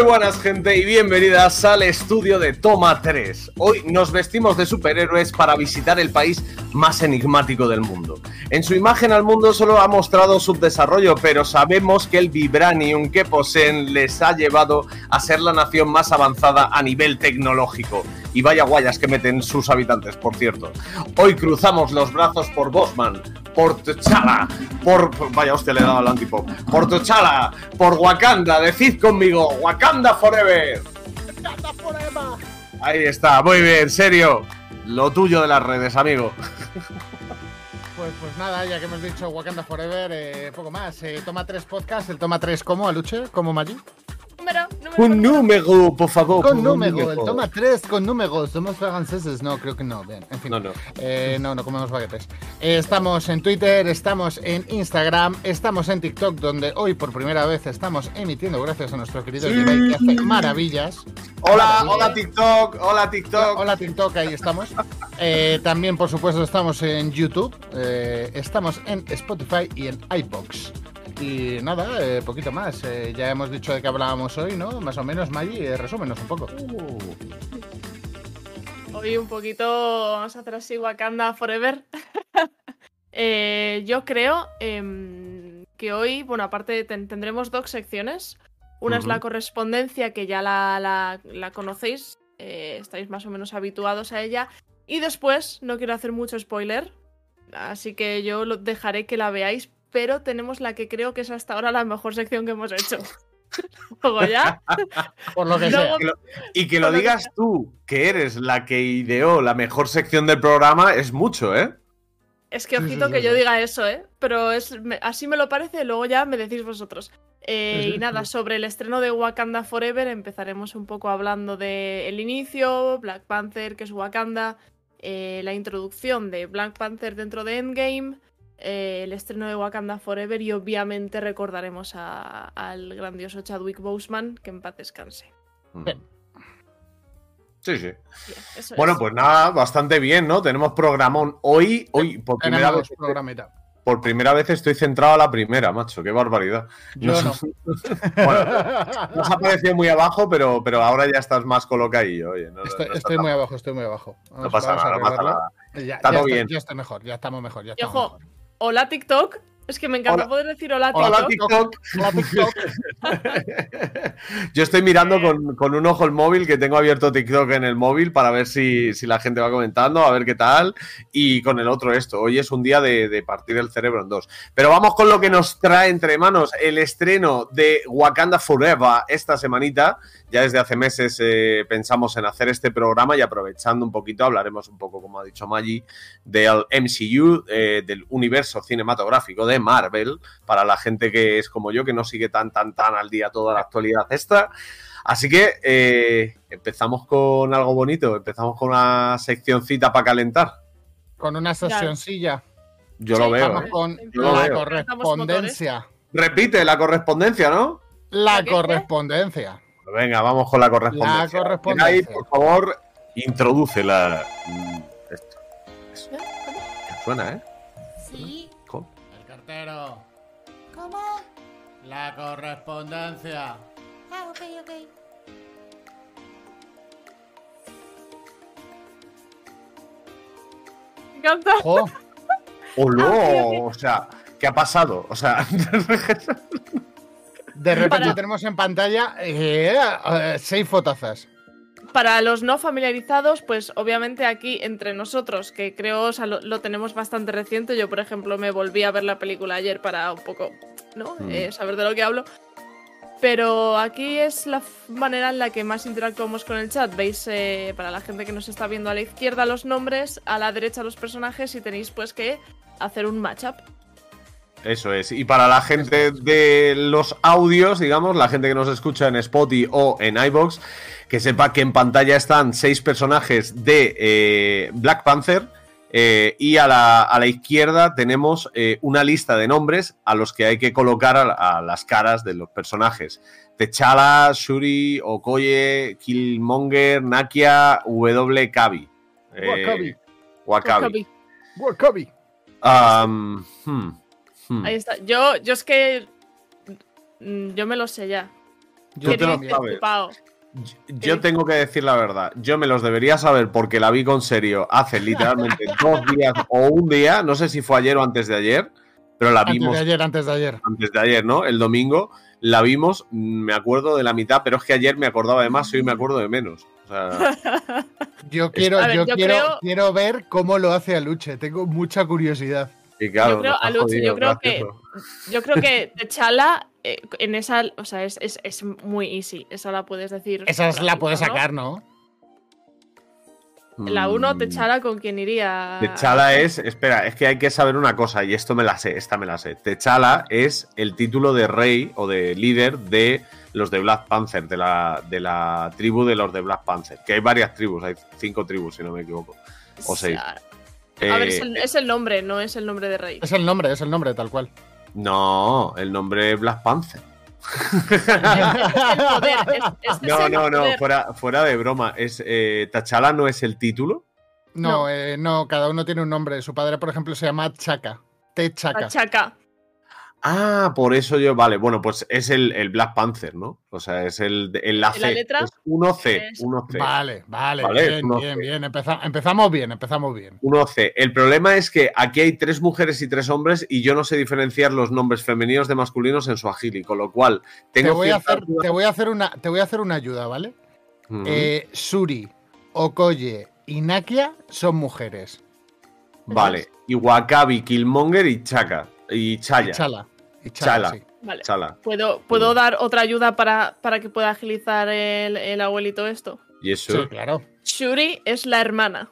Muy buenas gente y bienvenidas al estudio de Toma 3. Hoy nos vestimos de superhéroes para visitar el país más enigmático del mundo. En su imagen al mundo solo ha mostrado su desarrollo, pero sabemos que el vibranium que poseen les ha llevado a ser la nación más avanzada a nivel tecnológico. Y vaya guayas que meten sus habitantes, por cierto. Hoy cruzamos los brazos por Bosman, por T'Challa, por... Vaya hostia, le he dado al antipop. Por T'Challa, por Wakanda, decid conmigo, Wakanda Forever. Wakanda Forever. Ahí está, muy bien, serio. Lo tuyo de las redes, amigo. Pues, pues nada, ya que hemos dicho Wakanda Forever, eh, poco más. Eh, toma tres podcasts, el toma tres como Aluche, como Maggi. Número, número. Un número, por favor. Con número, el toma tres con números. Somos franceses, no, creo que no. Bien, en fin. No, no. Eh, no, no comemos baguetes. Eh, estamos en Twitter, estamos en Instagram, estamos en TikTok, donde hoy por primera vez estamos emitiendo gracias a nuestro querido Sí. Que hace maravillas. Hola, Maravillas. hola TikTok, hola TikTok. Hola TikTok, ahí estamos. Eh, también, por supuesto, estamos en YouTube, eh, estamos en Spotify y en iBox. Y nada, eh, poquito más. Eh, ya hemos dicho de qué hablábamos hoy, ¿no? Más o menos, Maggi, eh, resúmenos un poco. Hoy un poquito vamos a hacer así Wakanda Forever. Eh, yo creo em, que hoy, bueno, aparte ten- tendremos dos secciones. Una es la correspondencia, que ya la, la- la conocéis, estáis más o menos habituados a ella. Y después, no quiero hacer mucho spoiler, así que yo lo dejaré que la veáis, pero tenemos la que creo que es hasta ahora la mejor sección que hemos hecho. Luego ya. Por lo que Luego- sea. Que lo- y que lo digas tú, que eres la que ideó la mejor sección del programa, es mucho, ¿eh? Es que Sí, sí, ojito sí, que yo diga eso, ¿eh? Pero es, me- así me lo parece, luego ya me decís vosotros. Eh, y nada, sobre el estreno de Wakanda Forever empezaremos un poco hablando del el inicio, Black Panther, que es Wakanda, eh, la introducción de Black Panther dentro de Endgame, eh, el estreno de Wakanda Forever y obviamente recordaremos a- al grandioso Chadwick Boseman, que en paz descanse. Bien. Sí, sí. Bien, eso Bueno, es. pues nada, bastante bien, ¿no? Tenemos programón hoy, hoy por primera vez. Por primera vez estoy centrado a la primera, macho, qué barbaridad. Yo no. Nos- bueno, nos ha parecido muy abajo, pero, pero ahora ya estás más colocadillo, oye. No, Estoy, no está estoy tan- muy abajo, estoy muy abajo. no pasa nada, no pasa nada. Ya, Está ya todo estoy- bien. ya estoy mejor, ya estamos mejor. Ya estamos ojo, mejor. Hola TikTok. Es que me encanta Hola. poder decir hola Hola, TikTok. TikTok. Hola, TikTok. Yo estoy mirando con, con un ojo el móvil, que tengo abierto TikTok en el móvil para ver si, si la gente va comentando, a ver qué tal. Y con el otro esto. Hoy es un día de, de partir el cerebro en dos. Pero vamos con lo que nos trae entre manos el estreno de Wakanda Forever esta semanita. Ya desde hace meses eh, pensamos en hacer este programa y aprovechando un poquito hablaremos un poco, como ha dicho Maggi, del MCU, eh, del universo cinematográfico de Marvel, para la gente que es como yo, que no sigue tan, tan, tan al día toda la actualidad esta. Así que eh, empezamos con algo bonito, empezamos con una seccioncita para calentar. Con una sesioncilla. Yo Sí, lo veo. ¿eh? con Yo la veo. correspondencia. Repite la correspondencia, ¿no? La correspondencia. Venga, vamos con la correspondencia. La correspondencia. Ahí, por favor, introduce la. mm, Esto. Eso. Que Suena, ¿eh? La correspondencia. Ah, ok, ok. Me encanta. Jo, ¡Oh, no! Ah, O sea, ¿qué ha pasado? O sea, de repente Para- tenemos en pantalla eh, eh, seis fotazas. Para los no familiarizados, pues obviamente aquí entre nosotros, que creo o sea, lo, lo tenemos bastante reciente, yo por ejemplo me volví a ver la película ayer para un poco ¿no? Mm. Eh, saber de lo que hablo. Pero aquí es la manera en la que más interactuamos con el chat. Veis, eh, para la gente que nos está viendo a la izquierda los nombres, a la derecha los personajes y tenéis pues que hacer un matchup. Eso es. Y para la gente de los audios, digamos, la gente que nos escucha en Spotify o en iBox, que sepa que en pantalla están seis personajes de eh, Black Panther. Eh, y a la, a la izquierda tenemos eh, una lista de nombres a los que hay que colocar a, a las caras de los personajes. T'Challa, Shuri, Okoye, Killmonger, Nakia, W. Kabi. Eh, Wakabi. Wakabi. Um, hmm, hmm. Ahí está. Yo, yo es que. mm, Yo me lo sé ya. Yo te lo sabes. Yo tengo que decir la verdad. Yo me los debería saber porque la vi con serio hace literalmente dos días o un día. No sé si fue ayer o antes de ayer, pero la Antes vimos de ayer, antes de ayer. antes de ayer, ¿no? El domingo la vimos, me acuerdo de la mitad, pero es que ayer me acordaba de más y hoy me acuerdo de menos. O sea, Yo quiero, ver, yo yo quiero, creo- quiero ver cómo lo hace Aluche. Tengo mucha curiosidad. y claro, Yo creo, Aluche, jodido, yo creo que-. Yo creo que T'Challa eh, en esa, o sea, es, es, es muy easy. Esa la puedes decir. Esa es la puedes ¿no? sacar, ¿no? La 1, Mm, T'Challa, ¿con quién iría? Techala es, espera, es que hay que saber una cosa, y esto me la sé, esta me la sé. Techala es el título de rey o de líder de los de Black Panther, de la, de la tribu de los de Black Panther. Que hay varias tribus, hay cinco tribus, si no me equivoco. o seis. A ver, es Eh, el, es el nombre, no es el nombre de rey. Es el nombre, es el nombre, tal cual. No, el nombre es Black Panther. Es el poder. es- es No, no, no, fuera, fuera de broma. Es, eh, T'Challa no es el título. No, No. eh, no, cada uno tiene un nombre. Su padre, por ejemplo, se llama Chaka. Te Chaka. Ah, por eso yo, vale, bueno, pues es el, el Black Panther, ¿no? O sea, es el, el la C. ¿La letra? Es 1C, Es- 1C. Vale, vale, Vale, bien, bien, bien. Empeza- empezamos bien, empezamos bien. 1C. El problema es que aquí hay tres mujeres y tres hombres y yo no sé diferenciar los nombres femeninos de masculinos en Swahili, con lo cual Te tengo voy, a hacer, dudas. te, voy a hacer una, te voy a hacer una ayuda, ¿vale? Eh, Suri, Okoye y Nakia son mujeres. vale. Y Wakabi, Killmonger y Chaka. Y Chaya. Y Chala. Y Chala, Chala. sí. Vale. Chala. ¿Puedo, ¿Puedo dar otra ayuda para, para que pueda agilizar el, el abuelito esto? Y eso. Sí, claro. Shuri es la hermana.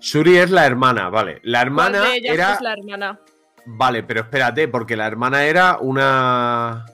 Shuri es la hermana, vale. La ¿Cuál hermana de ellas era. es la hermana? Vale, pero espérate, porque la hermana era una.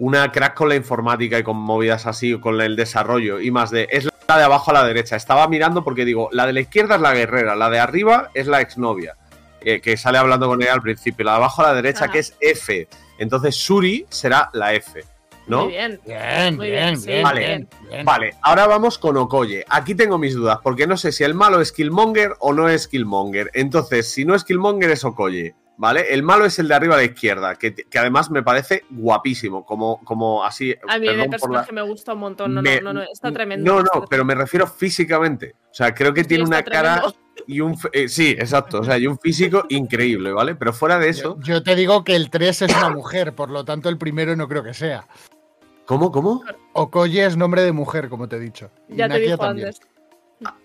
Una crack con la informática y con movidas así, con el desarrollo y más de. Es la de abajo a la derecha. Estaba mirando porque digo, la de la izquierda es la guerrera, la de arriba es la exnovia, eh, que sale hablando con ella al principio. La de abajo a la derecha, Ajá. que es F. Entonces Shuri será la F, ¿no? Muy bien. Bien, Muy bien, bien, sí, bien, Vale. bien, bien. Vale, ahora vamos con Okoye. Aquí tengo mis dudas, porque no sé si el malo es Killmonger o no es Killmonger. Entonces, si no es Killmonger, es Okoye. ¿Vale? El malo es el de arriba a la izquierda, que, que además me parece guapísimo, como, como así. A mí el por la- personaje me gusta un montón. No, me- no, no, no, está tremendo. No, no, pero me refiero físicamente. O sea, creo que Sí, tiene una cara tremendo. y un. eh, sí, exacto. O sea, y un físico increíble, ¿vale? Pero fuera de eso. Yo, yo te digo que el 3 es una mujer, por lo tanto el primero no creo que sea. ¿Cómo, cómo? Okoye es nombre de mujer, como te he dicho. Y Ya te Nakia dijo también. antes.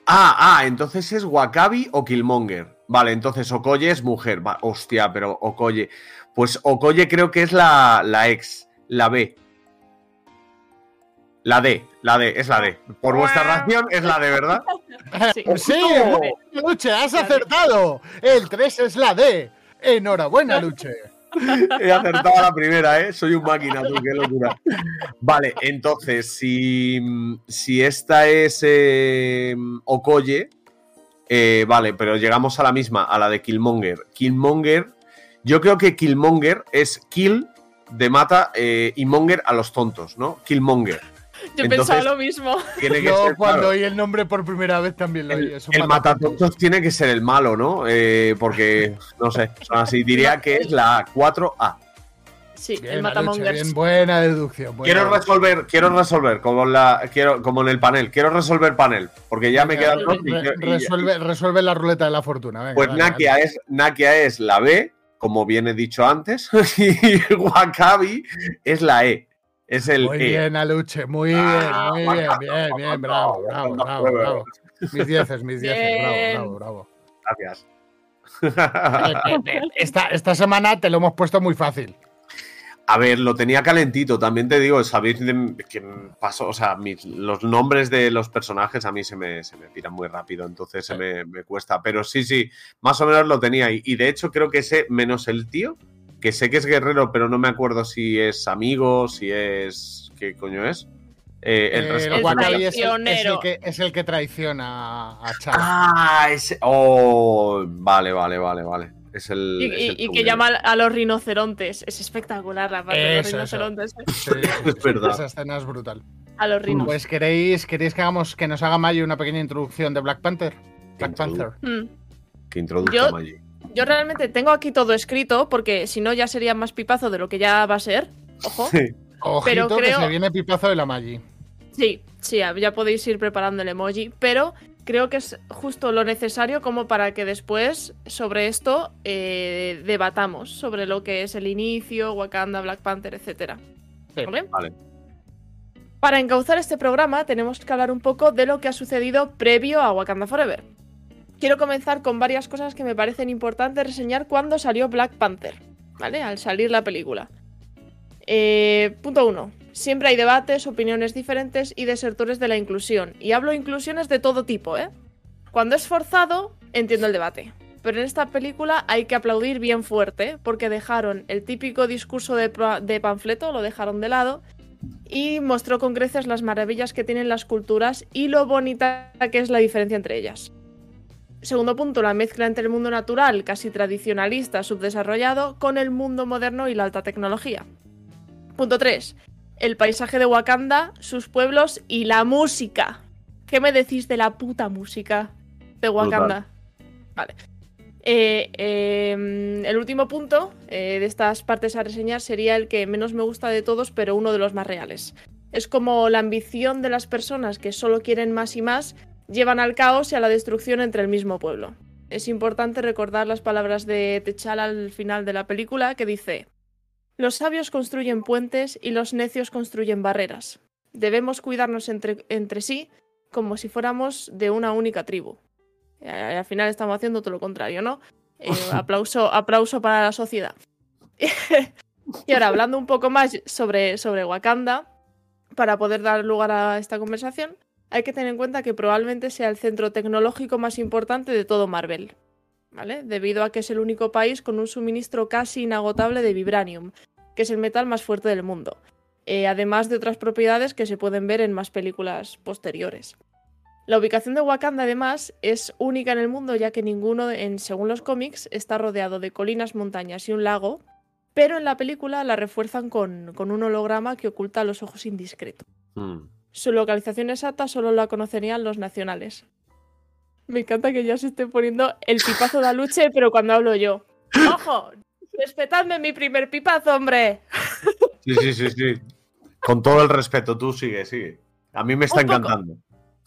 Ah, ah, entonces es Wakabi o Killmonger. Vale, entonces Okoye es mujer. Va, hostia, pero Okoye. Pues Okoye creo que es la, la ex, la B. La D, la D, es la D. Por vuestra ración es la D, ¿verdad? Sí. Sí, Luche, has acertado. El 3 es la D. Enhorabuena, Luche. He acertado a la primera, ¿eh? Soy un máquina, tú, qué locura. Vale, entonces, si, si esta es eh, Okoye, eh, vale, pero llegamos a la misma, a la de Killmonger. Killmonger, yo creo que Killmonger es Kill de mata eh, y Monger a los tontos, ¿no? Killmonger. Yo Entonces, pensaba lo mismo. Tiene que ser, cuando claro, oí el nombre por primera vez también lo oí. el, es un el matatontos. tiene que ser el malo, ¿no? Eh, porque, no sé, así. Diría que es la 4A. Sí, Bien, el Matamongers. bien, buena deducción. buena Quiero deducción. resolver, quiero resolver como, la, quiero, como en el panel, quiero resolver panel, porque ya me dos. y re- y- resuelve, resuelve la ruleta de la fortuna. venga, pues dale, Nakia es, Nakia es la B, como bien he dicho antes, y Wakabi es la E. Es el Muy E. bien, Aluche, muy bien, Ah, muy bien, bien, bien, bravo, bravo, bravo, bravo. Mis dieces, mis dieces, Bien. bravo, bravo, Gracias. bravo. Eh, Esta, esta semana te lo hemos puesto muy fácil. A ver, lo tenía calentito, también te digo, sabéis de- que pasó, o sea, mis- los nombres de los personajes a mí se me, se me piran muy rápido, entonces se me, me cuesta. Pero sí, sí, más o menos lo tenía. Y, y de hecho creo que sé, menos el tío, que sé que es guerrero, pero no me acuerdo si es amigo, si es... ¿Qué coño es? Eh, el Eh, el es el, es el que, es el que traiciona a Char. Ah, ese... Oh, vale, vale, vale, vale. Es el... Y, es y- el y que llama a los rinocerontes. Es espectacular la parte de los rinocerontes. Es verdad. Esa escena es brutal. A los rinos. Pues queréis, queréis que hagamos que nos haga Mayo una pequeña introducción de Black Panther. Black Panther. Hmm. Que introduzca Yo- Maggi. Yo realmente tengo aquí todo escrito porque si no ya sería más pipazo de lo que ya va a ser. Ojo. Sí. Ojito que creo- se viene pipazo de la Magi. Sí, sí, ya podéis ir preparando el emoji, pero creo que es justo lo necesario como para que después sobre esto eh, debatamos, sobre lo que es el inicio, Wakanda, Black Panther, etc. Sí. ¿Vale? Vale. Para encauzar este programa tenemos que hablar un poco de lo que ha sucedido previo a Wakanda Forever. Quiero comenzar con varias cosas que me parecen importantes reseñar cuando salió Black Panther, ¿vale? Al salir la película. Eh, punto 1. Siempre hay debates, opiniones diferentes y desertores de la inclusión. Y hablo inclusiones de todo tipo, ¿eh? Cuando es forzado, entiendo el debate. Pero en esta película hay que aplaudir bien fuerte, porque dejaron el típico discurso de, de panfleto, lo dejaron de lado, y mostró con creces las maravillas que tienen las culturas y lo bonita que es la diferencia entre ellas. Segundo punto, la mezcla entre el mundo natural, casi tradicionalista, subdesarrollado, con el mundo moderno y la alta tecnología. Punto 3. El paisaje de Wakanda, sus pueblos y la música. ¿Qué me decís de la puta música de Wakanda? Vale. Eh, eh, el último punto eh, de estas partes a reseñar sería el que menos me gusta de todos, pero uno de los más reales. Es como la ambición de las personas que solo quieren más y más llevan al caos y a la destrucción entre el mismo pueblo. Es importante recordar las palabras de T'Challa al final de la película que dice: Los sabios construyen puentes y los necios construyen barreras. Debemos cuidarnos entre, entre sí como si fuéramos de una única tribu. Y al final estamos haciendo todo lo contrario, ¿no? Eh, aplauso, aplauso para la sociedad. y ahora, hablando un poco más sobre, sobre Wakanda, para poder dar lugar a esta conversación, hay que tener en cuenta que probablemente sea el centro tecnológico más importante de todo Marvel. ¿Vale? Debido a que es el único país con un suministro casi inagotable de vibranium, que es el metal más fuerte del mundo. Eh, además de otras propiedades que se pueden ver en más películas posteriores. La ubicación de Wakanda, además, es única en el mundo, ya que ninguno, en, según los cómics, está rodeado de colinas, montañas y un lago, pero en la película la refuerzan con, con un holograma que oculta los ojos indiscretos. Mm. Su localización exacta solo la conocerían los nacionales. Me encanta que ya se esté poniendo el pipazo de Aluche, pero cuando hablo yo. ¡Ojo! ¡Respetadme mi primer pipazo, hombre! Sí, sí, sí, sí. Con todo el respeto, tú sigue, sigue. A mí me está Un poco. encantando.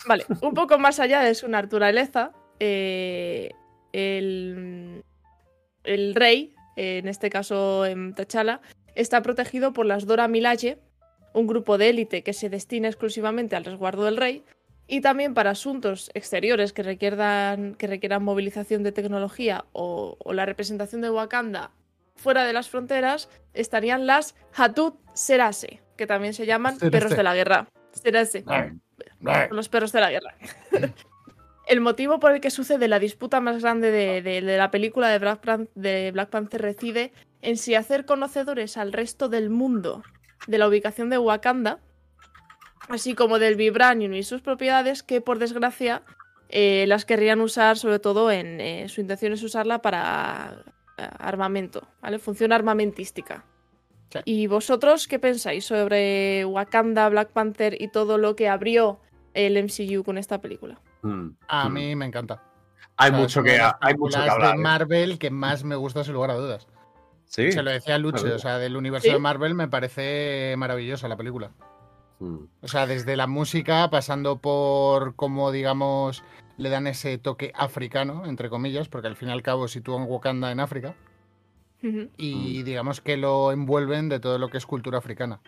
Vale, un poco más allá de su naturaleza, eh, el, el rey, en este caso en T'Challa, está protegido por las Dora Milaje, un grupo de élite que se destina exclusivamente al resguardo del rey, y también para asuntos exteriores que requieran, que requieran movilización de tecnología o, o la representación de Wakanda fuera de las fronteras, estarían las Hatut Serase, que también se llaman Serase. perros de la guerra. Serase los perros de la guerra. El motivo por el que sucede la disputa más grande de, de- de la película de Black, Pan- de Black Panther reside en si hacer conocedores al resto del mundo de la ubicación de Wakanda, así como del vibranium y sus propiedades, que por desgracia eh, las querrían usar sobre todo en... eh, su intención es usarla para eh, armamento, ¿vale? Función armamentística. Sí. ¿Y vosotros qué pensáis sobre Wakanda, Black Panther y todo lo que abrió el MCU con esta película? Mm, A mm. mí me encanta. Hay O sea, mucho que hay mucho que hablar. de. Marvel que más me gusta sin lugar a dudas. Sí. Se lo decía Luche, Claro. o sea, del universo ¿Sí? de Marvel me parece maravillosa la película. Mm. O sea, desde la música, pasando por cómo, digamos, le dan ese toque africano, entre comillas, porque al fin y al cabo sitúan Wakanda en África, y digamos que lo envuelven de todo lo que es cultura africana.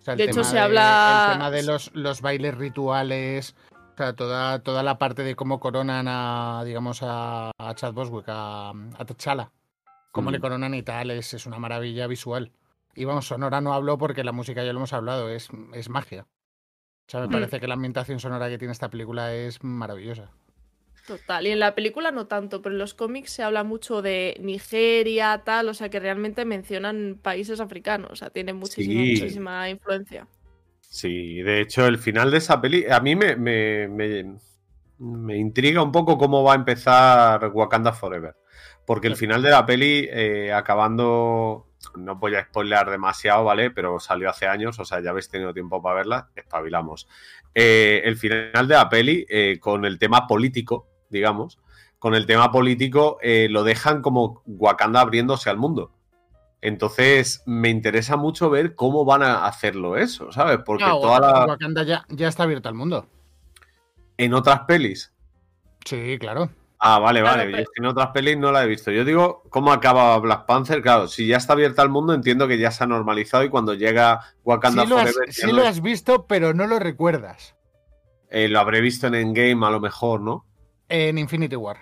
O sea, el De hecho, tema se habla- El tema de los, los bailes rituales, o sea, toda, toda la parte de cómo coronan a, digamos, a, a Chad Boswick, a, a T'Challa. Cómo Mm. le coronan y tal, es, es una maravilla visual. Y vamos, sonora no hablo porque la música ya lo hemos hablado, es, es magia. O sea, me Mm. parece que la ambientación sonora que tiene esta película es maravillosa. Total. Y en la película no tanto, pero en los cómics se habla mucho de Nigeria, tal, o sea que realmente mencionan países africanos, o sea, tiene muchísima, Sí. muchísima influencia. Sí, de hecho, el final de esa peli, a mí me, me, me- me intriga un poco cómo va a empezar Wakanda Forever. Porque el final de la peli, eh, acabando, no voy a spoilear demasiado, ¿vale? Pero salió hace años, o sea, ya habéis tenido tiempo para verla, espabilamos. Eh, el final de la peli, eh, con el tema político, digamos, con el tema político, eh, lo dejan como Wakanda abriéndose al mundo. Entonces, me interesa mucho ver cómo van a hacerlo eso, ¿sabes? Porque No, toda la... Wakanda ya, ya está abierto al mundo. en otras pelis. Sí, claro. Ah, vale, vale. Yo pero- es que en otras pelis no la he visto. Yo digo, ¿cómo acaba Black Panther? Claro, si ya está abierta al mundo, entiendo que ya se ha normalizado y cuando llega Wakanda Sí lo, has, Forever, sí no lo has visto, pero no lo recuerdas. eh, lo habré visto en Endgame a lo mejor, ¿no? En Infinity War.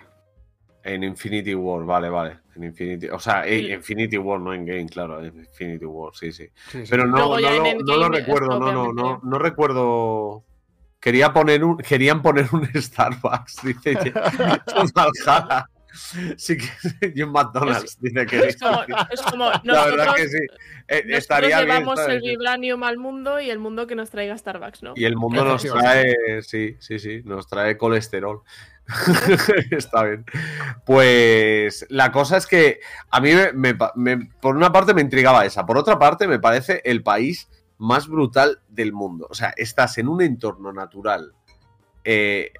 En Infinity War, vale, vale. En Infinity, o sea, en Y- Infinity War, no en Game, claro, en Infinity War, sí, sí. Sí, sí. Pero no, no, lo, no recuerdo, no, no, no recuerdo. Quería poner un, querían poner un Starbucks, dice John Valhalla. Sí que John McDonald's, dice que Es como, es como La nosotros, verdad que sí. Eh, nosotros estaría bien. llevamos el vibranium al mundo y el mundo que nos traiga Starbucks, ¿no? Y el mundo nos trae, sí, sí, sí, nos trae colesterol. Está bien. Pues la cosa es que a mí, me, me pa- me- por una parte, me intrigaba esa. Por otra parte, me parece el país más brutal del mundo. O sea, estás en un entorno natural eh,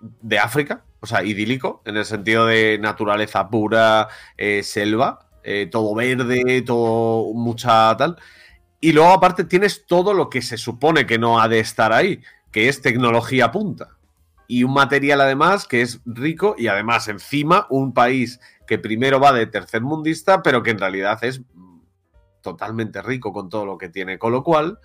de África, o sea, idílico, en el sentido de naturaleza pura, eh, selva, eh, todo verde, todo mucha tal. Y luego, aparte, tienes todo lo que se supone que no ha de estar ahí, que es tecnología punta. Y un material, además, que es rico y además, encima, un país que primero va de tercermundista, pero que en realidad es totalmente rico con todo lo que tiene. Con lo cual,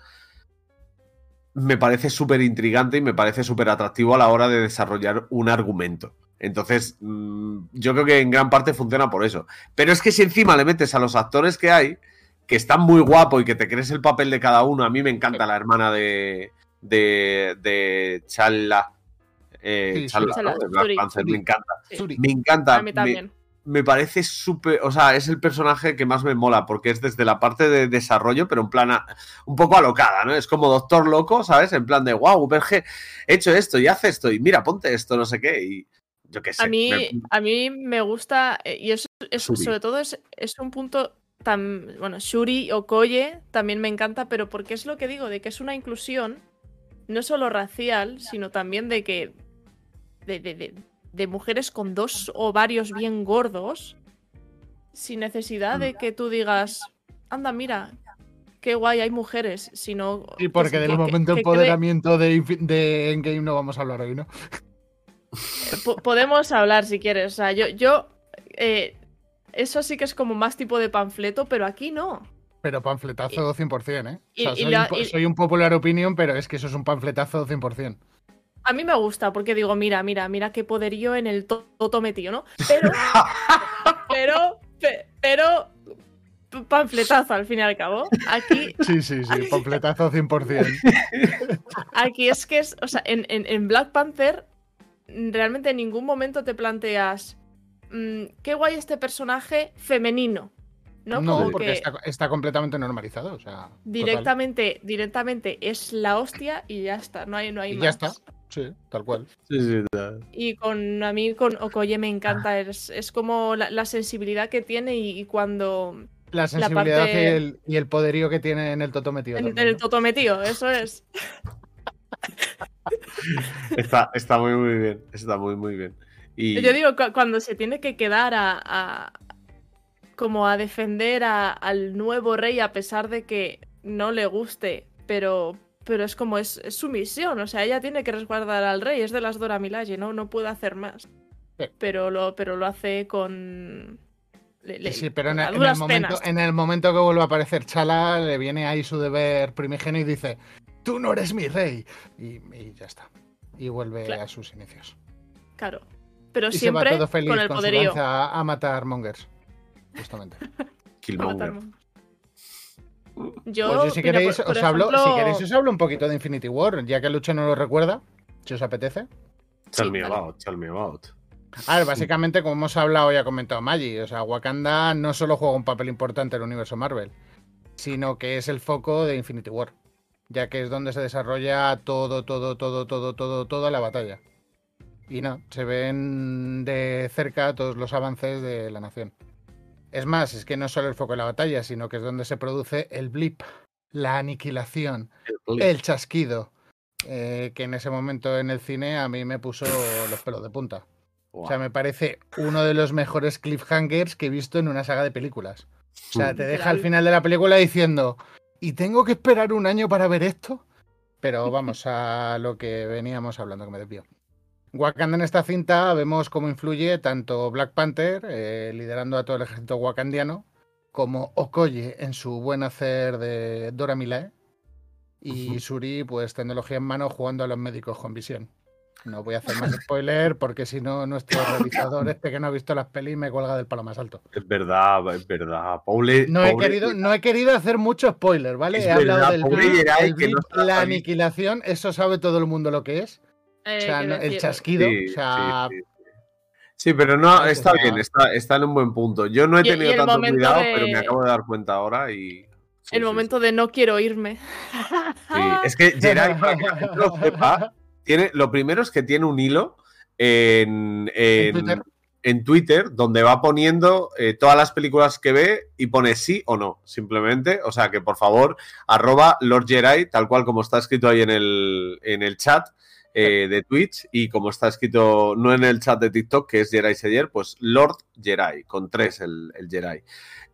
me parece súper intrigante y me parece súper atractivo a la hora de desarrollar un argumento. Entonces, mm, yo creo que en gran parte funciona por eso. Pero es que si encima le metes a los actores que hay, que están muy guapos y que te crees el papel de cada uno, a mí me encanta la hermana de, de, de Chala. Eh, Sí, Chala, Chala, ¿no? de Black. Panther, me encanta. Sí. Me encanta. A mí también. me parece súper, o sea, es el personaje que más me mola, porque es desde la parte de desarrollo, pero en plan, a- un poco alocada, ¿no? Es como Doctor Loco, ¿sabes? En plan de, wow, Verge, he hecho esto y hace esto, y mira, ponte esto, no sé qué, y yo qué sé. A mí, me- a mí me gusta, eh, y eso, es- sobre todo es, es un punto tan. Bueno, Shuri o Koye también me encanta, pero porque es lo que digo, de que es una inclusión no solo racial, sino también de que. de, de- de- de mujeres con dos ovarios bien gordos, sin necesidad de que tú digas, anda, mira, qué guay, hay mujeres, sino. Y porque que- del que- momento que empoderamiento de, Endgame no vamos a hablar hoy, ¿no? Po- podemos hablar si quieres. O sea, yo, yo eh, eso sí que es como más tipo de panfleto, pero aquí no. Pero panfletazo 100%, ¿eh? y- O sea, soy, la- y- soy un popular opinion, pero es que eso es un panfletazo 100%. A mí me gusta porque digo, mira, mira, mira qué poderío en el to- toto metido, ¿no? Pero, pero, pe- pero, panfletazo al fin y al cabo. Aquí, Sí, sí, sí, panfletazo 100%. aquí es que es, o sea, en, en- en Black Panther realmente en ningún momento te planteas, mm, qué guay este personaje femenino, ¿no? No, Como porque que- está, está completamente normalizado. O sea, total. Directamente, directamente es la hostia y ya está, no hay, no hay Y más. ya está. Sí, tal cual. Sí, sí, tal. Y con a mí con Okoye me encanta, es, es como la, la sensibilidad que tiene y, y cuando La sensibilidad parte- y, el, y el poderío que tiene en el Toto metido. en, en también, el ¿no? totometío, eso es. Está, está muy, muy bien, está muy, muy bien. Y Yo digo, cu- cuando se tiene que quedar a, a- como a defender a- al nuevo rey a pesar de que no le guste, pero pero es como es, es su misión, o sea, ella tiene que resguardar al rey, es de las Dora Milaje, no no puede hacer más. Sí. Pero lo pero lo hace con le- le- Sí, pero en, el- en el momento, en el momento que vuelve a aparecer Chala, le viene ahí su deber primigenio y dice: Tú no eres mi rey. Y, y ya está. Y vuelve Claro. a sus inicios. Claro. Pero Y se siempre va todo feliz con el con su poderío. a matar mongers. Justamente. Killmonger. Yo, Pues yo si mira, queréis, por- por os hablo, si queréis os hablo un poquito de Infinity War, ya que Lucho no lo recuerda, si os apetece. Tell Sí, me vale. about, tell me about. A ver, básicamente, como hemos hablado y ha comentado Maggi, o sea, Wakanda no solo juega un papel importante en el universo Marvel, sino que es el foco de Infinity War, ya que es donde se desarrolla todo, todo, todo, todo, todo, toda la batalla. Y no, se ven de cerca todos los avances de la nación. Es más, es que no es solo el foco de la batalla, sino que es donde se produce el blip, la aniquilación, el chasquido, eh, que en ese momento en el cine a mí me puso los pelos de punta. O sea, me parece uno de los mejores cliffhangers que he visto en una saga de películas. O sea, te deja Literal. al final de la película diciendo, ¿y tengo que esperar un año para ver esto? Pero vamos a lo que veníamos hablando, que me desvío. Wakanda en esta cinta vemos cómo influye tanto Black Panther, eh, liderando a todo el ejército wakandiano, como Okoye en su buen hacer de Dora Milaje, y. Suri, pues tecnología en mano, jugando a los médicos con visión. No voy a hacer más spoiler porque si no, nuestro realizador, este que no ha visto las pelis, me cuelga del palo más alto. Es verdad, es verdad. No he, querido, no he querido hacer mucho spoiler, ¿vale? He hablado del el que no la aniquilación, eso sabe todo el mundo lo que es. Eh, O sea, quiero no- el chasquido, Sí, o sea, sí, sí, sí. Sí, pero no, Pues está bien, está, está en un buen punto. Yo no he tenido tanto cuidado, de- pero me acabo de dar cuenta ahora y. sí, el sí, momento de no quiero irme. Es que Geray, para que la lo sepa, tiene, lo primero es que tiene un hilo en, en- Twitter. en Twitter donde va poniendo eh, todas las películas que ve y pone sí o no, simplemente. O sea que por favor, arroba Lord Geray, tal cual como está escrito ahí en el, en el chat eh, de Twitch y como está escrito no en el chat de TikTok, que es Geray Seyer, pues Lord Geray, con tres el, el Geray.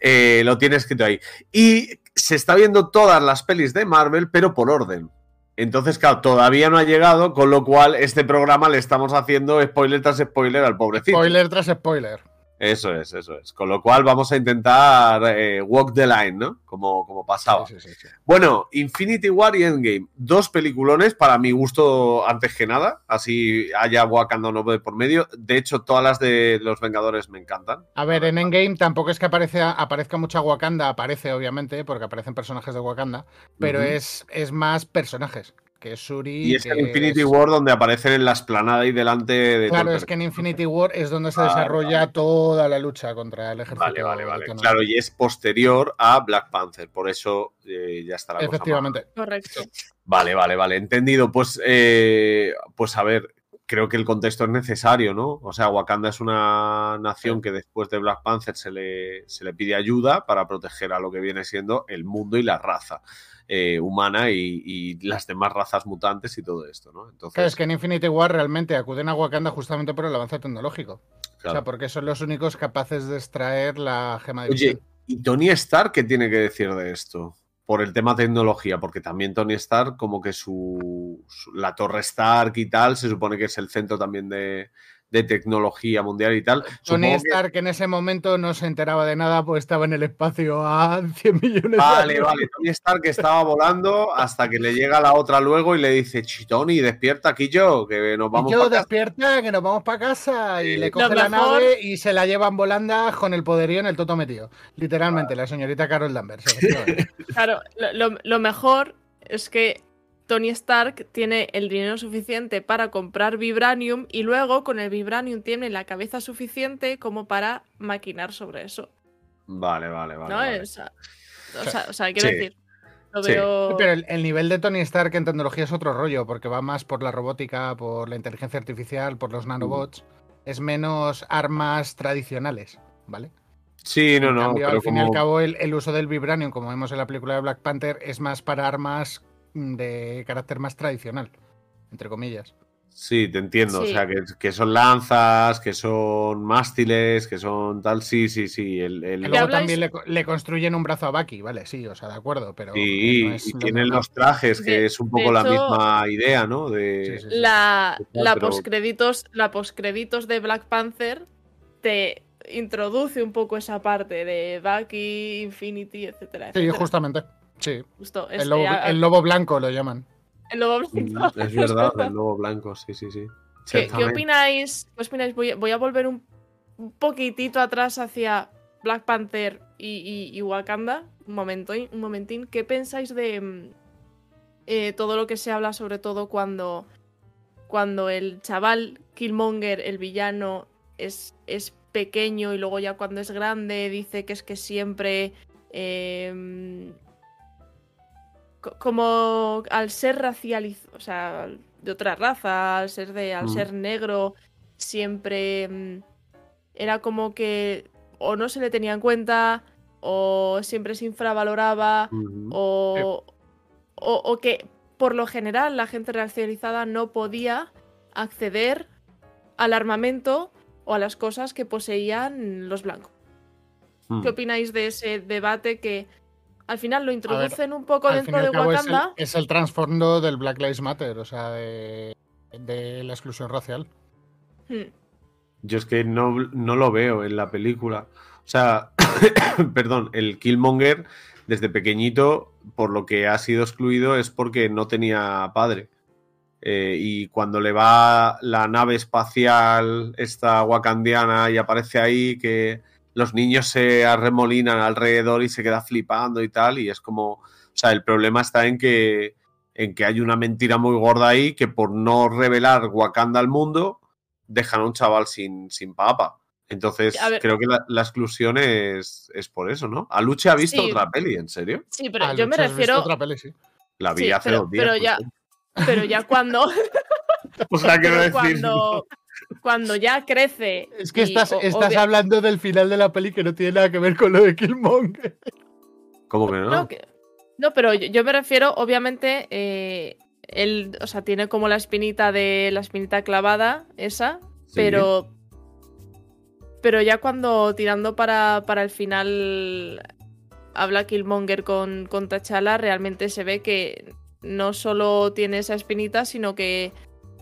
Eh, lo tiene escrito ahí. Y se está viendo todas las pelis de Marvel, pero por orden. Entonces, claro, todavía no ha llegado, con lo cual este programa le estamos haciendo spoiler tras spoiler al pobrecito. spoiler tras spoiler. Eso es, eso es. Con lo cual vamos a intentar eh, walk the line, ¿no? Como, como pasaba. Sí, sí, sí, sí. Bueno, Infinity War y Endgame, dos peliculones para mi gusto antes que nada, así haya Wakanda o no de por medio. De hecho, todas las de los Vengadores me encantan. A ver, en Endgame tampoco es que aparezca, aparezca mucha Wakanda, aparece obviamente, porque aparecen personajes de Wakanda, pero es, es más personajes, que es Suri. Y es que en Infinity es- War donde aparecen en la esplanada y delante de todo Claro, es que en Infinity War es donde se Vale, desarrolla toda la lucha contra el ejército. Vale, vale, vale. Claro, y es posterior a Black Panther, por eso eh, ya está la cosa. Efectivamente. Correcto. Vale, vale, vale, entendido. Pues, eh, pues a ver, creo que el contexto es necesario, ¿no? O sea, Wakanda es una nación que después de Black Panther se le, se le pide ayuda para proteger a lo que viene siendo el mundo y la raza eh, humana y, y las demás razas mutantes y todo esto, ¿no? Entonces, Claro, es que en Infinity War realmente acuden a Wakanda justamente por el avance tecnológico. O sea, porque son los únicos capaces de extraer la gema de Oye, visión. ¿y Tony Stark qué tiene que decir de esto? Por el tema tecnología, porque también Tony Stark, como que su, su- la Torre Stark y tal, se supone que es el centro también de, de tecnología mundial y tal. Tony Supongo que- Stark en ese momento no se enteraba de nada, pues estaba en el espacio a 100 millones de Vale, años. vale. Tony Stark estaba volando hasta que le llega la otra luego y le dice, "Chi, Tony, despierta aquí yo, que nos vamos y yo pa' casa". despierta, que nos vamos para casa. Y Sí. le coge la mejor- nave y se la llevan volando con el poderío en el toto metido. Literalmente, la señorita Carol Danvers. Claro, lo mejor es que Tony Stark tiene el dinero suficiente para comprar vibranium y luego con el vibranium tiene la cabeza suficiente como para maquinar sobre eso. Vale, vale, vale. ¿No? vale. O, sea, o, sea, o sea, quiero Sí. decir, lo Sí. veo. Pero el, el nivel de Tony Stark en tecnología es otro rollo, porque va más por la robótica, por la inteligencia artificial, por los nanobots. Es menos armas tradicionales, ¿vale? Sí, no, En no. cambio, pero al fin y al cabo, el, el uso del vibranium, como vemos en la película de Black Panther, es más para armas mm, de carácter más tradicional, entre comillas. Sí, te entiendo. O Sí. sea, que, que son lanzas, que son mástiles, que son tal. Sí, sí, sí. El, el- Que ¿Qué luego habláis? también le, co- le construyen un brazo a Bucky, vale, sí, o sea, de acuerdo, pero Sí, no es y lo tienen los trajes, que De- es un poco la hecho- misma idea, ¿no? De... Sí, sí, sí. La, la pero- postcréditos, la postcréditos de Black Panther te introduce un poco esa parte de Bucky, Infinity, etcétera. Sí, etcétera. justamente. Sí, Justo, el es- lobo, a- el lobo blanco lo llaman. el lobo Mm, blanco. Es verdad, el lobo blanco, sí, sí, sí. ¿Qué, opináis? ¿Qué opináis? Voy, a- voy a volver un, un poquitito atrás hacia Black Panther y, y- y Wakanda. Un, momento, un momentín. ¿Qué pensáis de mm, eh, todo lo que se habla, sobre todo cuando, cuando el chaval Killmonger, el villano, es, es pequeño y luego ya cuando es grande dice que es que siempre... eh, como al ser racializado, o sea, de otra raza, al ser de, al Mm. ser negro, siempre mm, era como que o no se le tenía en cuenta, o siempre se infravaloraba, o, o, o que por lo general la gente racializada no podía acceder al armamento o a las cosas que poseían los blancos. Mm. ¿Qué opináis de ese debate que al final lo introducen un poco dentro de cabo es el, Wakanda? es el trasfondo del Black Lives Matter, o sea, de, de la exclusión racial. Hmm. Yo es que no, no lo veo en la película. O sea, perdón, el Killmonger desde pequeñito, por lo que ha sido excluido es porque no tenía padre. Eh, y cuando le va la nave espacial, esta wakandiana, y aparece ahí que los niños se arremolinan alrededor y se queda flipando y tal, y es como, o sea, el problema está en que, en que hay una mentira muy gorda ahí que por no revelar Wakanda al mundo, dejan a un chaval sin, sin papa. Entonces, creo que la, la exclusión es, es por eso, ¿no? Aluche ha visto Sí. otra peli, ¿en serio? Sí, pero Ah, yo me Lucho, ¿has visto refiero. otra peli, sí. La vi Sí, hace pero- dos días. pero ya-. Pero ya cuando. O sea, quiero decir. cuando, cuando ya crece. Es que y estás, o- estás obvia- hablando del final de la peli que no tiene nada que ver con lo de Killmonger. ¿Cómo que no? No, que- no, pero yo, yo me refiero, obviamente, eh, él, o sea, tiene como la espinita de la espinita clavada, esa, Sí. pero. Pero ya cuando tirando para, para el final habla Killmonger con, con T'Challa, realmente se ve que no solo tiene esa espinita, sino que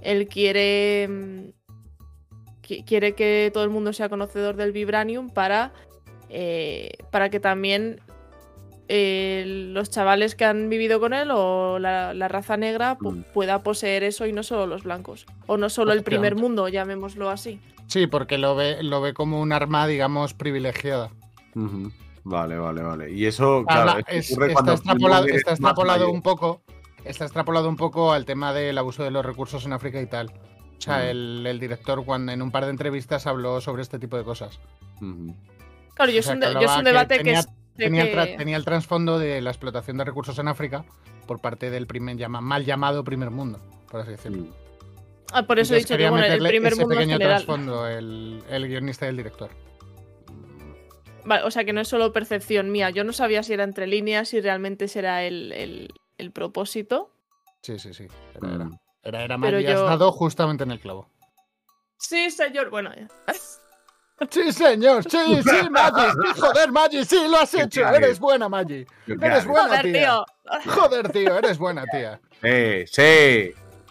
él quiere. Qui- Quiere que todo el mundo sea conocedor del Vibranium para. eh, para que también eh, los chavales que han vivido con él o la, la raza negra Mm. pueda poseer eso y no solo los blancos. O no solo el primer mundo, llamémoslo así. Sí, porque lo ve, lo ve como un arma, digamos, privilegiada. Vale, vale, vale. Y eso, claro, Habla- esto es- ocurre está cuando extrapolado, está extrapolado un poco. Está extrapolado un poco al tema del abuso de los recursos en África y tal. O sea, Mm. el, el director cuando en un par de entrevistas habló sobre este tipo de cosas. Claro, yo O es, un, yo es debate que, tenía- el que- tenía el trasfondo de la explotación de recursos en África por parte del primer llama, mal llamado primer mundo, por así decirlo. Mm. Ah, por eso he Entonces dicho que bueno, el primer ese mundo en pequeño general. trasfondo, el, el guionista y el director. Vale, o sea que no es solo percepción mía. Yo no sabía si era entre líneas, si realmente será el, el- el propósito. Sí, sí, sí. Era, era. Era, era Pero has yo- dado justamente en el clavo. Sí, señor. Bueno, ya. Sí, señor, sí, sí, Maggi. Sí, joder, Maggi, sí, lo has hecho. Eres buena, Maggi. Eres buena, Joder, tía. tío. Joder, tío, eres buena, tía. Sí, sí.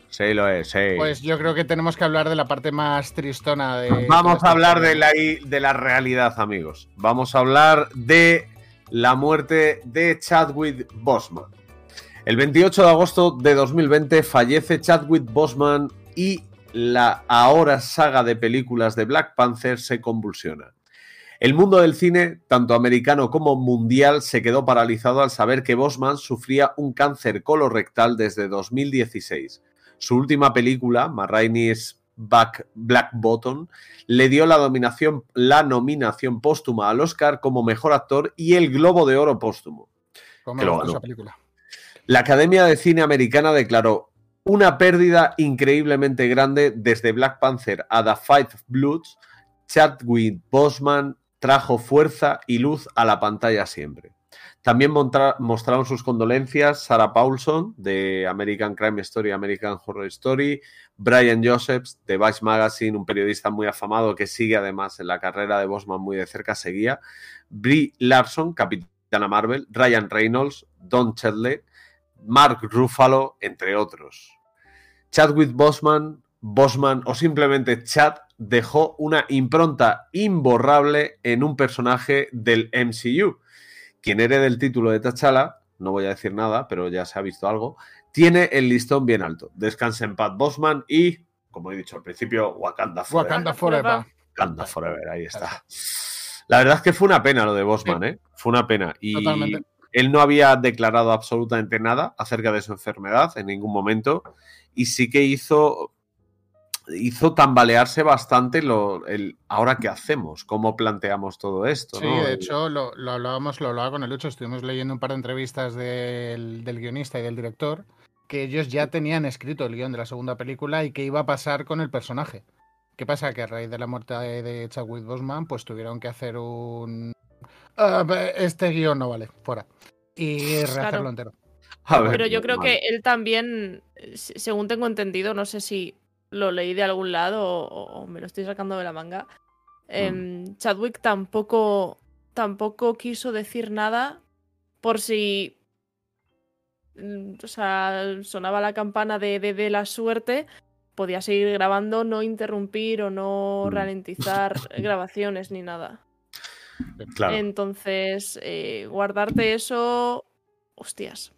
Sí, lo es, sí. Pues yo creo que tenemos que hablar de la parte más tristona de. Vamos a hablar de la, de la realidad, amigos. Vamos a hablar de la muerte de Chadwick Boseman. El 28 de agosto de 2020 fallece Chadwick Boseman y la ahora saga de películas de Black Panther se convulsiona. El mundo del cine, tanto americano como mundial, se quedó paralizado al saber que Bosman sufría un cáncer colorectal desde 2016. Su última película, Ma Rainey's Back Black Bottom, le dio la, dominación, la nominación póstuma al Oscar como mejor actor y el Globo de Oro póstumo. Cómo que me lo gusta ganó. esa película. La Academia de Cine Americana declaró una pérdida increíblemente grande desde Black Panther a The Fight of Bloods. Chadwick Boseman trajo fuerza y luz a la pantalla siempre. También mostraron sus condolencias Sarah Paulson de American Crime Story, American Horror Story, Brian Josephs de Vice Magazine, un periodista muy afamado que sigue además en la carrera de Bosman muy de cerca, seguía, Brie Larson, Capitana Marvel, Ryan Reynolds, Don Chedley, Mark Ruffalo, entre otros. Chadwick Bosman, Bosman o simplemente Chad dejó una impronta imborrable en un personaje del MCU. Quien herede el título de T'Challa, no voy a decir nada, pero ya se ha visto algo, tiene el listón bien alto. Descansa en Pat Bosman y, como he dicho al principio, Wakanda Forever. Wakanda Forever. Forever. Wakanda Forever, ahí está. La verdad es que fue una pena lo de Bosman, ¿eh? Fue una pena. Y Totalmente. Él no había declarado absolutamente nada acerca de su enfermedad en ningún momento. Y sí que hizo, hizo tambalearse bastante lo, el ahora qué hacemos, cómo planteamos todo esto. Sí, ¿no? de hecho, lo, lo hablábamos, lo hablaba con el Lucho, estuvimos leyendo un par de entrevistas del, del guionista y del director, que ellos ya tenían escrito el guion de la segunda película y qué iba a pasar con el personaje. ¿Qué pasa? Que a raíz de la muerte de, de Chadwick Boseman, pues tuvieron que hacer un... "Ah, este guion no vale, fuera. Y rehacerlo Claro. entero. A ver, Pero yo creo que él también, se- según tengo entendido, no sé si lo leí de algún lado o, o me lo estoy sacando de la manga. Mm. em, Chadwick tampoco tampoco quiso decir nada por si. mm, O sea, sonaba la campana de, de, de la suerte. Podía seguir grabando, no interrumpir o no Mm. ralentizar grabaciones ni nada. Claro. Entonces, eh, guardarte eso. Hostias.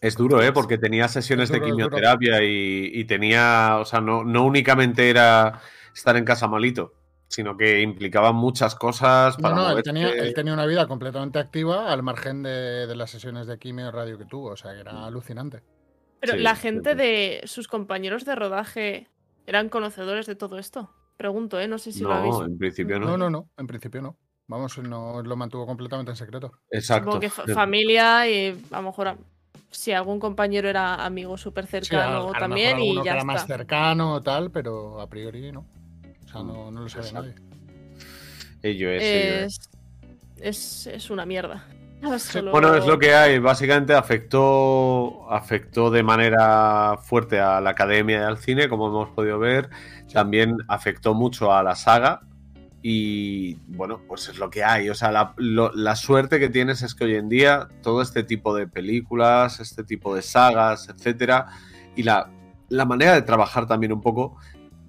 Es duro, ¿eh? Porque tenía sesiones duro, de quimioterapia y, y tenía, o sea, no, no únicamente era estar en casa malito, sino que implicaba muchas cosas No, para no, él tenía, él tenía una vida completamente activa al margen de, de las sesiones de quimio y radio que tuvo. O sea, que era alucinante. Pero Sí, la sí, gente sí. de sus compañeros de rodaje eran conocedores de todo esto. Pregunto, ¿eh? No sé si lo habéis. No, en principio no. No, no, no. En principio no. Vamos, no lo mantuvo completamente en secreto. Exacto. Supongo que fa- familia y a lo mejor si algún compañero era amigo súper Sí, a- cercano a lo también mejor y que ya era más cercano o tal, pero a priori no. O sea, no, no lo sabe Exacto. nadie. Ello es, ello es. Es, es, es una mierda. Solo- Bueno, es lo que hay. Básicamente afectó, afectó de manera fuerte a la academia y al cine, como hemos podido ver. También afectó mucho a la saga. Y bueno, pues es lo que hay. O sea, la, lo- la suerte que tienes es que hoy en día todo este tipo de películas, este tipo de sagas, etcétera, y la, la manera de trabajar también un poco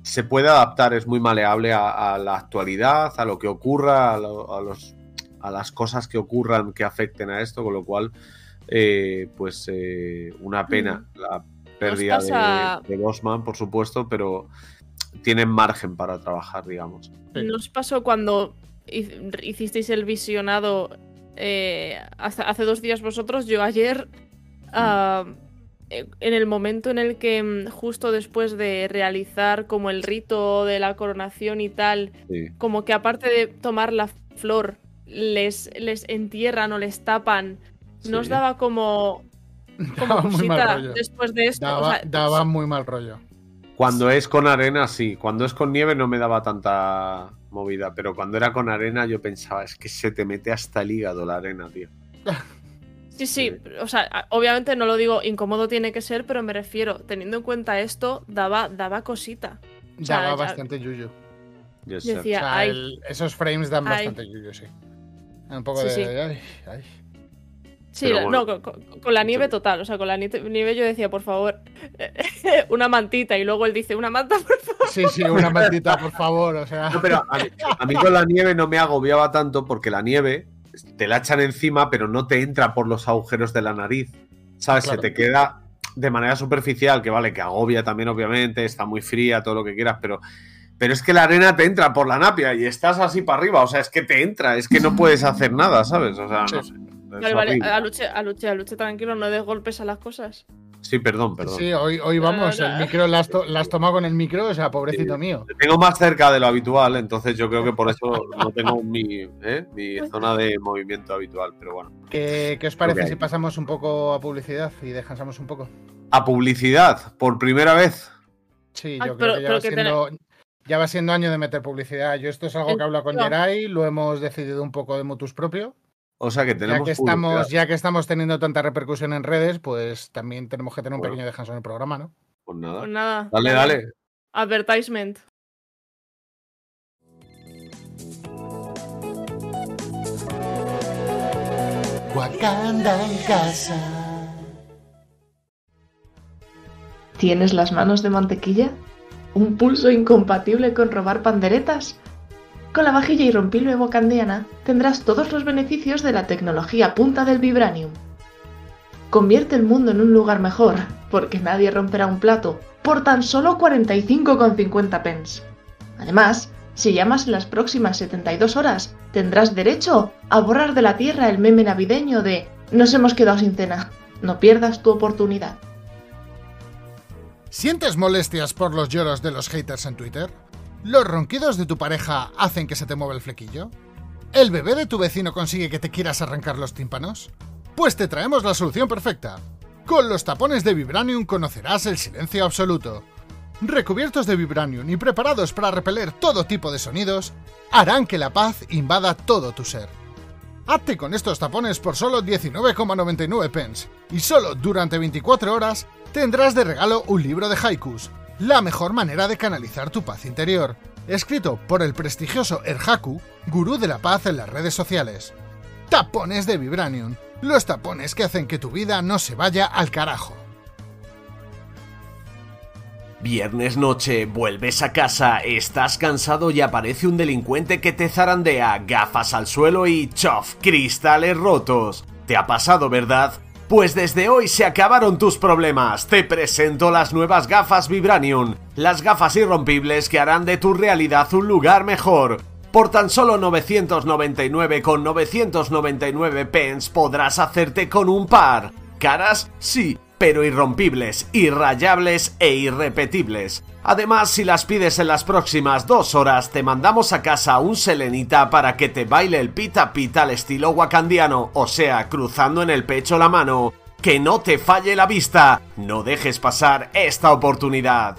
se puede adaptar, es muy maleable a, a la actualidad, a lo que ocurra, a, lo- a los a las cosas que ocurran que afecten a esto, con lo cual, eh, pues eh, una pena la pérdida pasa- de, de Bosman, por supuesto, pero tienen margen para trabajar, digamos. Nos pasó cuando hi- hicisteis el visionado eh, hace, hace dos días vosotros, yo ayer, ah, eh, en el momento en el que mm, justo después de realizar como el rito de la coronación y tal, Sí. como que aparte de tomar la flor, les, les entierran o les tapan, nos daba como, como Daba muy mal rollo. después de esto. o Daba, sea, daba muy mal rollo. Cuando es con arena, sí. Cuando es con nieve no me daba tanta movida, pero cuando era con arena yo pensaba, es que se te mete hasta el hígado la arena, tío. Sí, sí, o sea, obviamente no lo digo incómodo tiene que ser, pero me refiero, teniendo en cuenta esto, daba, daba cosita. O sea, Daba ya- bastante yuyu. Yes, Yo sir. O decía, sea, ay, el- esos frames dan Ay. bastante yuyu, sí. Un poco Sí, de. sí. ay, ay. Sí, pero la- bueno. no, con, con- con la nieve Sí. total, o sea, con la ni- nieve yo decía, por favor, una mantita, y luego él dice, una manta, por favor. Sí, sí, una maldita, por favor. O sea. No, pero a mí, a mí con la nieve no me agobiaba tanto porque la nieve te la echan encima, pero no te entra por los agujeros de la nariz. ¿Sabes? Claro. Se te queda de manera superficial, que vale, que agobia también, obviamente, está muy fría, todo lo que quieras, pero. Pero es que la arena te entra por la napia y estás así para arriba, o sea, es que te entra, es que no puedes hacer nada, ¿sabes? O sea, no Sí. sé. Vale, vale, aluche, aluche, aluche, tranquilo, no des golpes a las cosas. Sí, perdón, perdón. Sí, hoy, hoy vamos, No, no. el micro la has, to- la has tomado con el micro, o sea, pobrecito mío. Te tengo más cerca de lo habitual, entonces yo creo que por eso no tengo mi, ¿eh? mi zona de movimiento habitual, pero bueno. ¿Qué, qué os parece si pasamos un poco a publicidad y descansamos un poco? A publicidad, por primera vez. Sí, Ay, yo pero- creo que ya va, que siendo, ya va siendo año de meter publicidad. Yo esto es algo que hablo con. Geray, lo hemos decidido un poco de motus propio. O sea que Ya tenemos que, estamos, publicidad. ya que estamos teniendo tanta repercusión en redes, pues también tenemos que tener un Bueno. pequeño descanso en el programa, ¿no? Pues nada. Pues nada. Dale, dale. Advertisement. Wakanda en casa. ¿Tienes las manos de mantequilla? ¿Un pulso incompatible con robar panderetas? Con la vajilla irrompible Wakandiana tendrás todos los beneficios de la tecnología punta del Vibranium. Convierte el mundo en un lugar mejor, porque nadie romperá un plato por tan solo 45,50 pence. Además, si llamas en las próximas 72 horas, tendrás derecho a borrar de la tierra el meme navideño de Nos hemos quedado sin cena. No pierdas tu oportunidad. ¿Sientes molestias por los lloros de los haters en Twitter? ¿Los ronquidos de tu pareja hacen que se te mueva el flequillo? ¿El bebé de tu vecino consigue que te quieras arrancar los tímpanos? Pues te traemos la solución perfecta. Con los tapones de Vibranium conocerás el silencio absoluto. Recubiertos de Vibranium y preparados para repeler todo tipo de sonidos, harán que la paz invada todo tu ser. Hazte con estos tapones por solo 19,99 pence y solo durante 24 horas tendrás de regalo un libro de haikus, la mejor manera de canalizar tu paz interior. escrito por el prestigioso Erhaku, gurú de la paz en las redes sociales. Tapones de Vibranium, los tapones que hacen que tu vida no se vaya al carajo. Viernes noche, vuelves a casa, estás cansado y aparece un delincuente que te zarandea, gafas al suelo y chof, cristales rotos. ¿Te ha pasado, verdad? Pues desde hoy se acabaron tus problemas. Te presento las nuevas gafas Vibranium, las gafas irrompibles que harán de tu realidad un lugar mejor. Por tan solo 999 con 999 pence podrás hacerte con un par. Caras, sí, pero irrompibles, irrayables e irrepetibles. Además, si las pides en las próximas dos horas, te mandamos a casa un selenita para que te baile el pita pita al estilo wakandiano, o sea, cruzando en el pecho la mano. Que no te falle la vista. No dejes pasar esta oportunidad.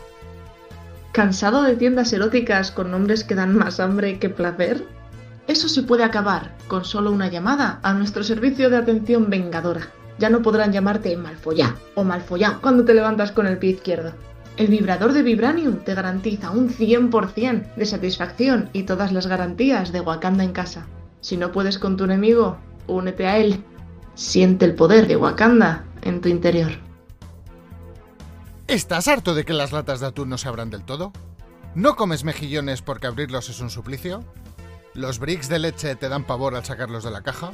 ¿Cansado de tiendas eróticas con nombres que dan más hambre que placer? Eso se puede acabar con solo una llamada a nuestro servicio de atención vengadora. Ya no podrán llamarte malfollá o malfollá cuando te levantas con el pie izquierdo. El vibrador de Vibranium te garantiza un 100% de satisfacción y todas las garantías de Wakanda en casa. Si no puedes con tu enemigo, únete a él. Siente el poder de Wakanda en tu interior. ¿Estás harto de que las latas de atún no se abran del todo? ¿No comes mejillones porque abrirlos es un suplicio? ¿Los bricks de leche te dan pavor al sacarlos de la caja?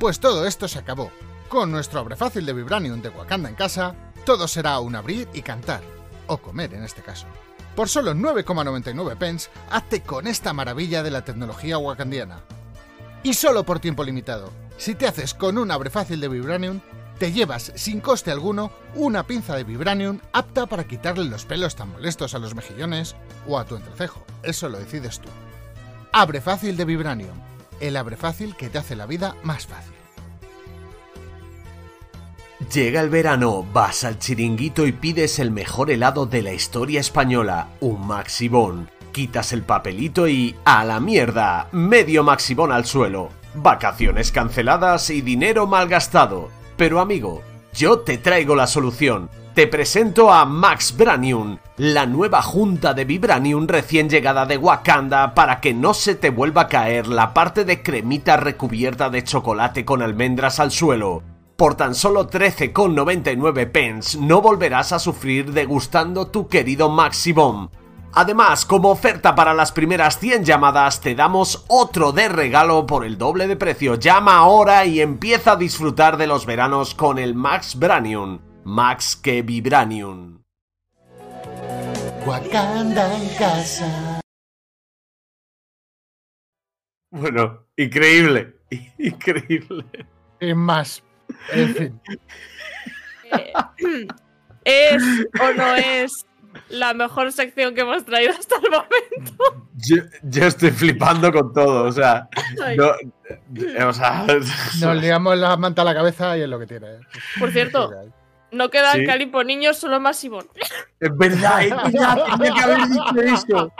Pues todo esto se acabó. Con nuestro abre fácil de Vibranium de Wakanda en casa, todo será un abrir y cantar. O comer en este caso. Por solo 9,99 pence, hazte con esta maravilla de la tecnología wakandiana. Y solo por tiempo limitado. Si te haces con un abre fácil de Vibranium, te llevas sin coste alguno una pinza de Vibranium apta para quitarle los pelos tan molestos a los mejillones o a tu entrecejo. Eso lo decides tú. Abre fácil de Vibranium. El abre fácil que te hace la vida más fácil. Llega el verano, vas al chiringuito y pides el mejor helado de la historia española, un Maxibón. Quitas el papelito y a la mierda, medio Maxibón al suelo. Vacaciones canceladas y dinero malgastado. Pero amigo, yo te traigo la solución. Te presento a Max Branium, la nueva junta de Vibranium recién llegada de Wakanda para que no se te vuelva a caer la parte de cremita recubierta de chocolate con almendras al suelo. Por tan solo 13,99 pence no volverás a sufrir degustando tu querido Maximum. Además, como oferta para las primeras 100 llamadas, te damos otro de regalo por el doble de precio. Llama ahora y empieza a disfrutar de los veranos con el Max Branium. Max que Vibranium. Wakanda en casa. Bueno, increíble. Increíble. Y más. En fin. Eh, ¿Es o no es la mejor sección que hemos traído hasta el momento? Yo, yo estoy flipando con todo, o sea, no, o sea, Nos liamos la manta a la cabeza y es lo que tiene. ¿eh? Por cierto, no queda Sí. Calipo niños, solo Maximón. Es verdad, es verdad, tenía que haber dicho eso.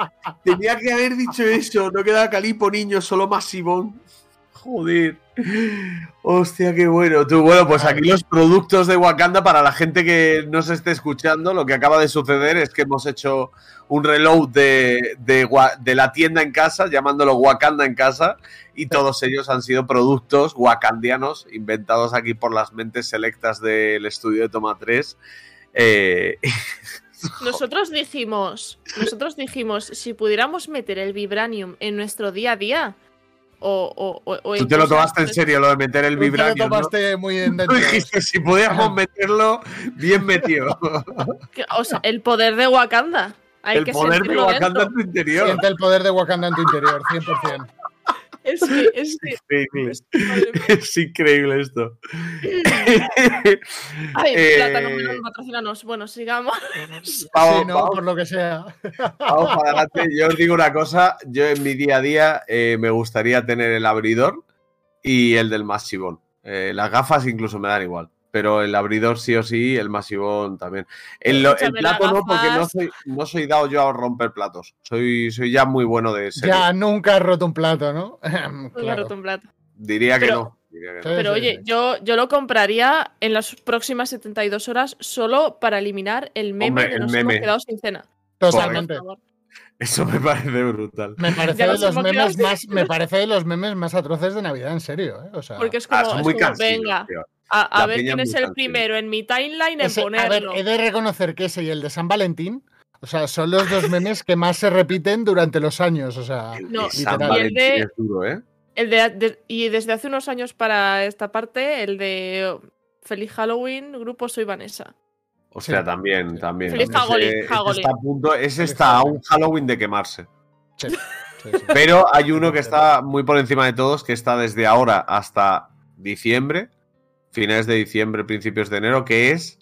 Tenía que haber dicho eso. No queda Calipo, niño, solo Maximón. Joder. Hostia, qué bueno. Tú, bueno, pues aquí los productos de Wakanda para la gente que no se esté escuchando, lo que acaba de suceder es que hemos hecho un reload de, de la tienda en casa, llamándolo Wakanda en casa, y todos ellos han sido productos wakandianos inventados aquí por las mentes selectas del estudio de Toma 3. Eh, Nosotros dijimos, nosotros dijimos, si pudiéramos meter el vibranium en nuestro día a día, o, o, o- Tú te lo tomaste en serio, lo de meter el Tú te lo vibranium. ¿no? tomaste muy en Tú dijiste, si pudiéramos meterlo, bien metido. O sea, el poder de Wakanda. Hay el que poder de Wakanda dentro. en tu interior. Siente el poder de Wakanda en tu interior, 100%. Es que, es que. Increíble. Es increíble esto. Ay, Eh, plátano, melón, patrocínanos. Bueno, sigamos. Vamos, sí, no, vamos, por lo que sea. vamos para adelante. Yo os digo una cosa, yo en mi día a día eh, me gustaría tener el abridor y el del masivón. Eh, las gafas incluso me dan igual, pero el abridor sí o sí, el masivón también. El, plato no, porque no soy, no soy dado yo a romper platos. Soy, soy ya muy bueno de serie. Ya nunca has roto un plato, ¿no? Me he roto un plato. Diría que Pero- no. diría que Pero oye, yo, yo lo compraría en las próximas 72 horas solo para eliminar el meme Hombre, el nos meme. hemos quedado sin cena. Totalmente. Eso me parece brutal. Me parece, de los memes más, me parece de los memes más atroces de Navidad, en serio. ¿eh? O sea, Porque es Ah, como, son es muy como, cansinos, venga, tío. A, ver quién es el primero en mi timeline en ese- a ver, ponerlo. he de reconocer que ese y el de San Valentín, o sea, son los dos memes que más se repiten durante los años. O sea, El No, literal. y el de- es duro, ¿eh? El de, de- y desde hace unos años para esta parte, el de Feliz Halloween, grupo Soy Vanessa. O sea, Sí. también, también. Feliz Hagolín. está a punto, ese está a un Halloween de quemarse. sí, sí, sí. Pero hay uno que está muy por encima de todos, que está desde ahora hasta diciembre, finales de diciembre, principios de enero, que es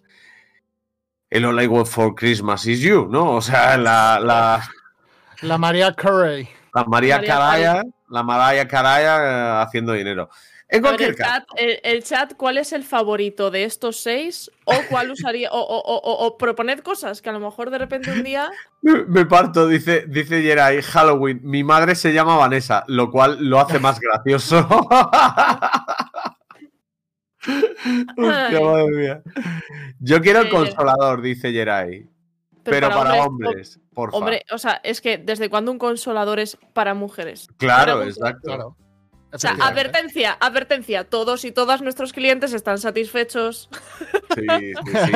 el All I Want for Christmas is You, ¿no? O sea, la, la, La María Carey. la María María Caraya, la Mariah Caraya eh, haciendo dinero. En cualquier el, caso, chat, el, el chat, ¿cuál es el favorito de estos seis? ¿O cuál usaría? O, o, o, o- o proponed cosas que a lo mejor de repente un día. me, me parto, dice, dice Jerai, Halloween, mi madre se llama Vanessa, lo cual lo hace más gracioso. Hostia, Ay. madre mía. Yo quiero el Eh, consolador, dice Jerai. Pero, para, hombres, por favor. Hombre, o sea, es que ¿desde cuándo un consolador es para mujeres? Claro, para mujeres. exacto. Claro. O sea, advertencia, advertencia. Todos y todas nuestros clientes están satisfechos. Sí, sí, sí.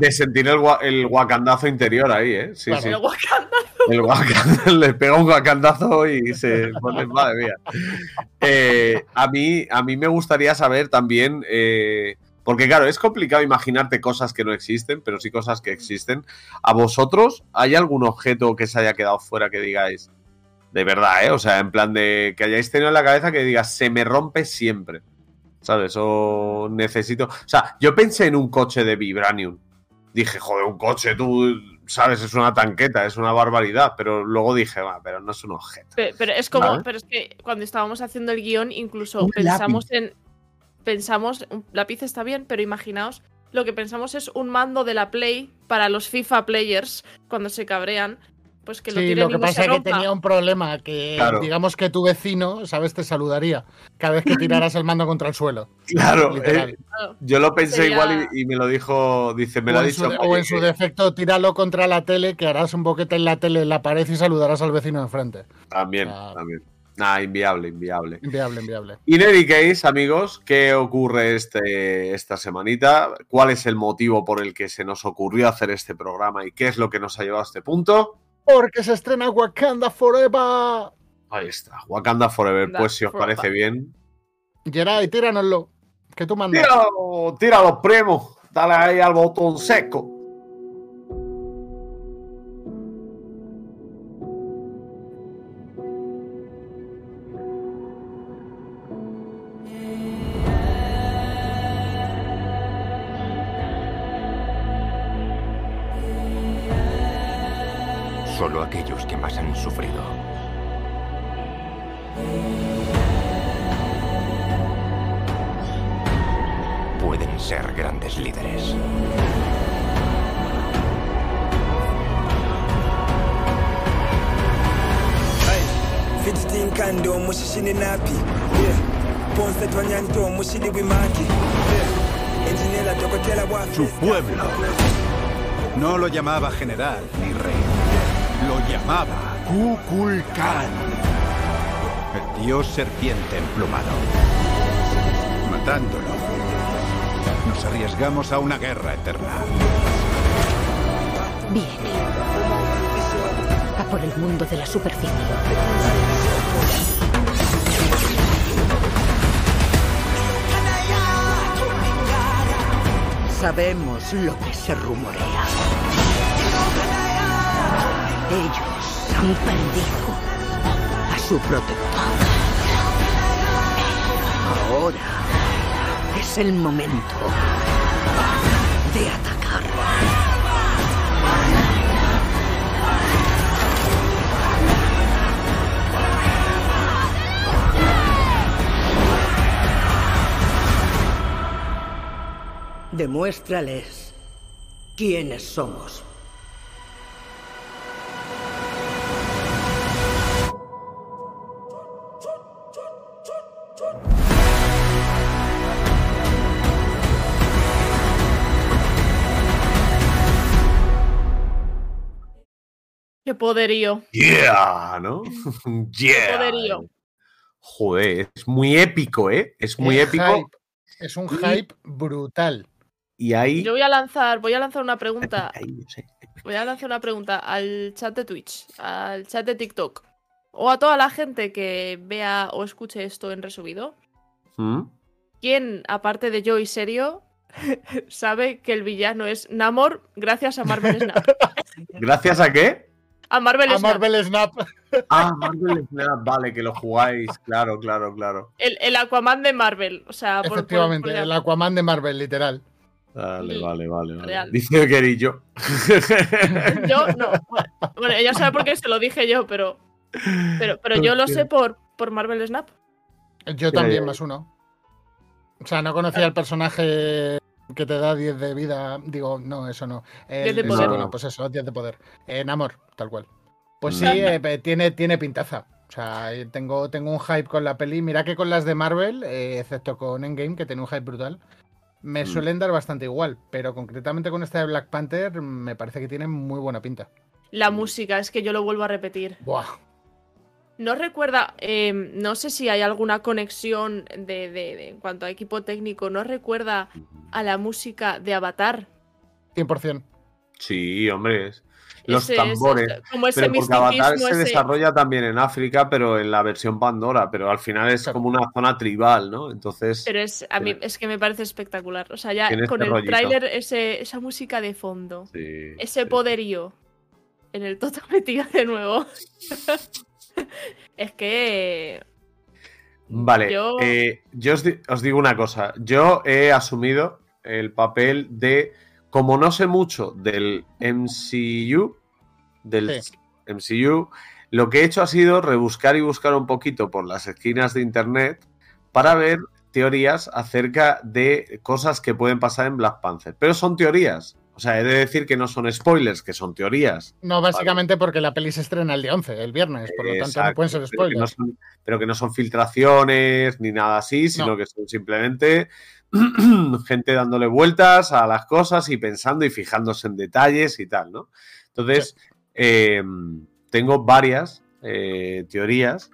De, sentir el, el guacandazo interior ahí, ¿eh? Sí, Claro. sí. El Wakanda. El guacandazo, le pega un guacandazo y se pone, madre mía. Eh, a, mí, a mí me gustaría saber también, eh, porque claro, es complicado imaginarte cosas que no existen, pero sí cosas que existen. ¿A vosotros hay algún objeto que se haya quedado fuera que digáis, de verdad, ¿eh? O sea, en plan de que hayáis tenido en la cabeza que digas, se me rompe siempre. ¿Sabes? O necesito. O sea, yo pensé en un coche de Vibranium. Dije, joder, un coche, tú, sabes, es una tanqueta, es una barbaridad. Pero luego dije, va, pero no es un objeto. Pe- Pero es como, Vale. pero es que cuando estábamos haciendo el guion, incluso Un pensamos en. Pensamos, un lápiz está bien, pero imaginaos, lo que pensamos es un mando de la Play para los FIFA players cuando se cabrean, pues que lo Sí, tiren lo que y no pasa se es que tenía un problema, que Claro. digamos que tu vecino, ¿sabes? Te saludaría cada vez que tiraras el mando contra el suelo. Claro, Literal. eh, yo lo pensé Sería- igual y, y me lo dijo, dice, me o, lo ha en su, dicho. o en su defecto, tíralo contra la tele, que harás un boquete en la tele, en la pared y saludarás al vecino de enfrente. También, Ah. también. Nah, inviable, inviable. Inviable, inviable. Y any case, amigos, ¿qué ocurre este, esta semanita? ¿Cuál es el motivo por el que se nos ocurrió hacer este programa y qué es lo que nos ha llevado a este punto? Porque se estrena Wakanda Forever. Ahí está, Wakanda Forever. Wakanda Pues si os Forever. parece bien. Geray, tíranoslo. Que tú mandas. Tíralo, tíralo, primo. Dale ahí al botón seco. Llamaba general ni rey. Lo llamaba Kukulkan. El dios serpiente emplumado. Matándolo. Nos arriesgamos a una guerra eterna. Viene. A por el mundo de la superficie. Sabemos lo que se rumorea. Ellos han perdido a su protector. Ahora es el momento de atacar. Demuéstrales quiénes somos. Poderío. Yeah, ¿no? yeah. poderío. Joder, es muy épico, ¿eh? Es muy Es épico. hype, Es un Y- hype brutal. Y ahí. Yo voy a lanzar, voy a lanzar una pregunta. ahí, no sé. Voy a lanzar una pregunta al chat de Twitch, al chat de TikTok. O a toda la gente que vea o escuche esto en resubido. ¿Mm? ¿Quién, aparte de yo y Serio, sabe que el villano es Namor gracias a Marvel Snap? ¿Gracias a qué? A Marvel A Snap. Marvel Snap. Ah, Marvel Snap, vale, que lo jugáis. Claro, claro, claro. El, el Aquaman de Marvel. O sea, por- por- Efectivamente, por- el Aquaman de Marvel, literal. Vale, Sí, vale, vale. vale. real. Dice Querillo. Yo no. Bueno, bueno, ella sabe por qué se lo dije yo, pero. Pero, pero yo lo sé por, por Marvel Snap. Yo también, Eh. más uno. O sea, no conocía el personaje que te da 10 de vida. Digo, no, eso no. El- 10 de sí, poder. bueno, pues eso, 10 de poder. En amor, tal cual. Pues sí, eh, tiene, tiene pintaza. O sea, eh, tengo, tengo un hype con la peli. Mira que con las de Marvel, eh, excepto con Endgame, que tiene un hype brutal, me Mm. suelen dar bastante igual. Pero concretamente con esta de Black Panther, me parece que tiene muy buena pinta. La música, es que yo lo vuelvo a repetir. Buah. No recuerda, eh, no sé si hay alguna conexión de, de- de- en cuanto a equipo técnico, no recuerda a la música de Avatar. 100%. Sí, hombre. es- Los Ese- ese- tambores. como ese Pero porque Avatar se desarrolla también en África, pero en la versión Pandora, pero al final es como una zona tribal, ¿no? Entonces, Pero es, a mí, es que me parece espectacular. O sea, ya con este el tráiler, esa música de fondo, sí, ese sí. poderío en el Toto metido de nuevo. es que. Vale, Yo- eh, yo os, di- os digo una cosa. Yo he asumido el papel de, como no sé mucho del MCU, del Sí. MCU, lo que he hecho ha sido rebuscar y buscar un poquito por las esquinas de internet para ver teorías acerca de cosas que pueden pasar en Black Panther. Pero son teorías. O sea, he de decir que no son spoilers, que son teorías. No, básicamente porque la peli se estrena el día 11, el viernes, por lo tanto no pueden ser pero que no spoilers. son- pero que no son filtraciones ni nada así, sino No. que son simplemente gente dándole vueltas a las cosas y pensando y fijándose en detalles y tal, ¿no? Entonces, eh, tengo varias eh, teorías.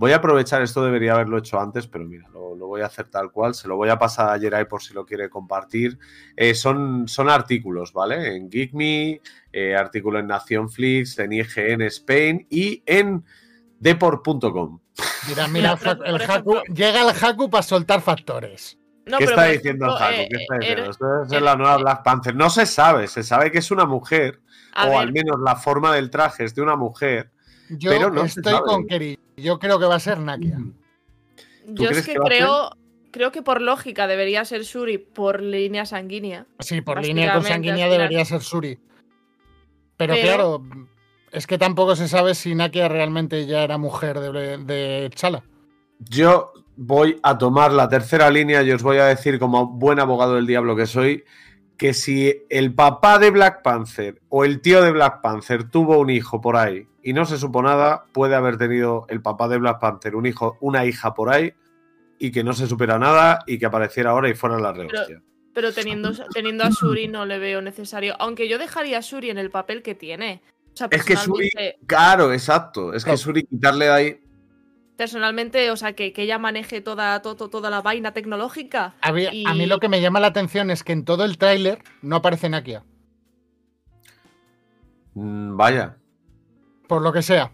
Voy a aprovechar, esto debería haberlo hecho antes, pero mira, lo, lo voy a hacer tal cual. Se lo voy a pasar a Jerai por si lo quiere compartir. Eh, son, son artículos, ¿vale? En Geek Me, eh, artículo en Nacionflix, en IGN Spain y en deport.com. Mira, mira, el Haku, llega el Haku para soltar factores. No, ¿Qué está diciendo el eh, ¿Qué está eh, diciendo? Esto es la nueva Black Panther. No se sabe, se sabe que es una mujer, o ver, al menos la forma del traje es de una mujer. Yo Pero no se estoy con Keri. Yo creo que va a ser Nakia. yo es que creo, creo que por lógica debería ser Shuri por línea sanguínea. Sí, por línea consanguínea debería ser Suri. Pero, Pero- claro, es que tampoco se sabe si Nakia realmente ya era mujer de, de Chala. Yo voy a tomar la tercera línea y os voy a decir, como buen abogado del diablo que soy, que si el papá de Black Panther o el tío de Black Panther tuvo un hijo por ahí y no se supo nada, puede haber tenido el papá de Black Panther un hijo, una hija por ahí y que no se supiera nada y que apareciera ahora y fuera la rehostia. Pero teniendo, teniendo a Shuri no le veo necesario. Aunque yo dejaría a Shuri en el papel que tiene. O sea, Es que Shuri, personalmente, claro, exacto. Es que. Shuri quitarle de ahí. Personalmente, o sea, que, que ella maneje toda, to- to- toda la vaina tecnológica. A mí, Y- a mí lo que me llama la atención es que en todo el tráiler no aparece Nakia. mm, Vaya, Por lo que sea.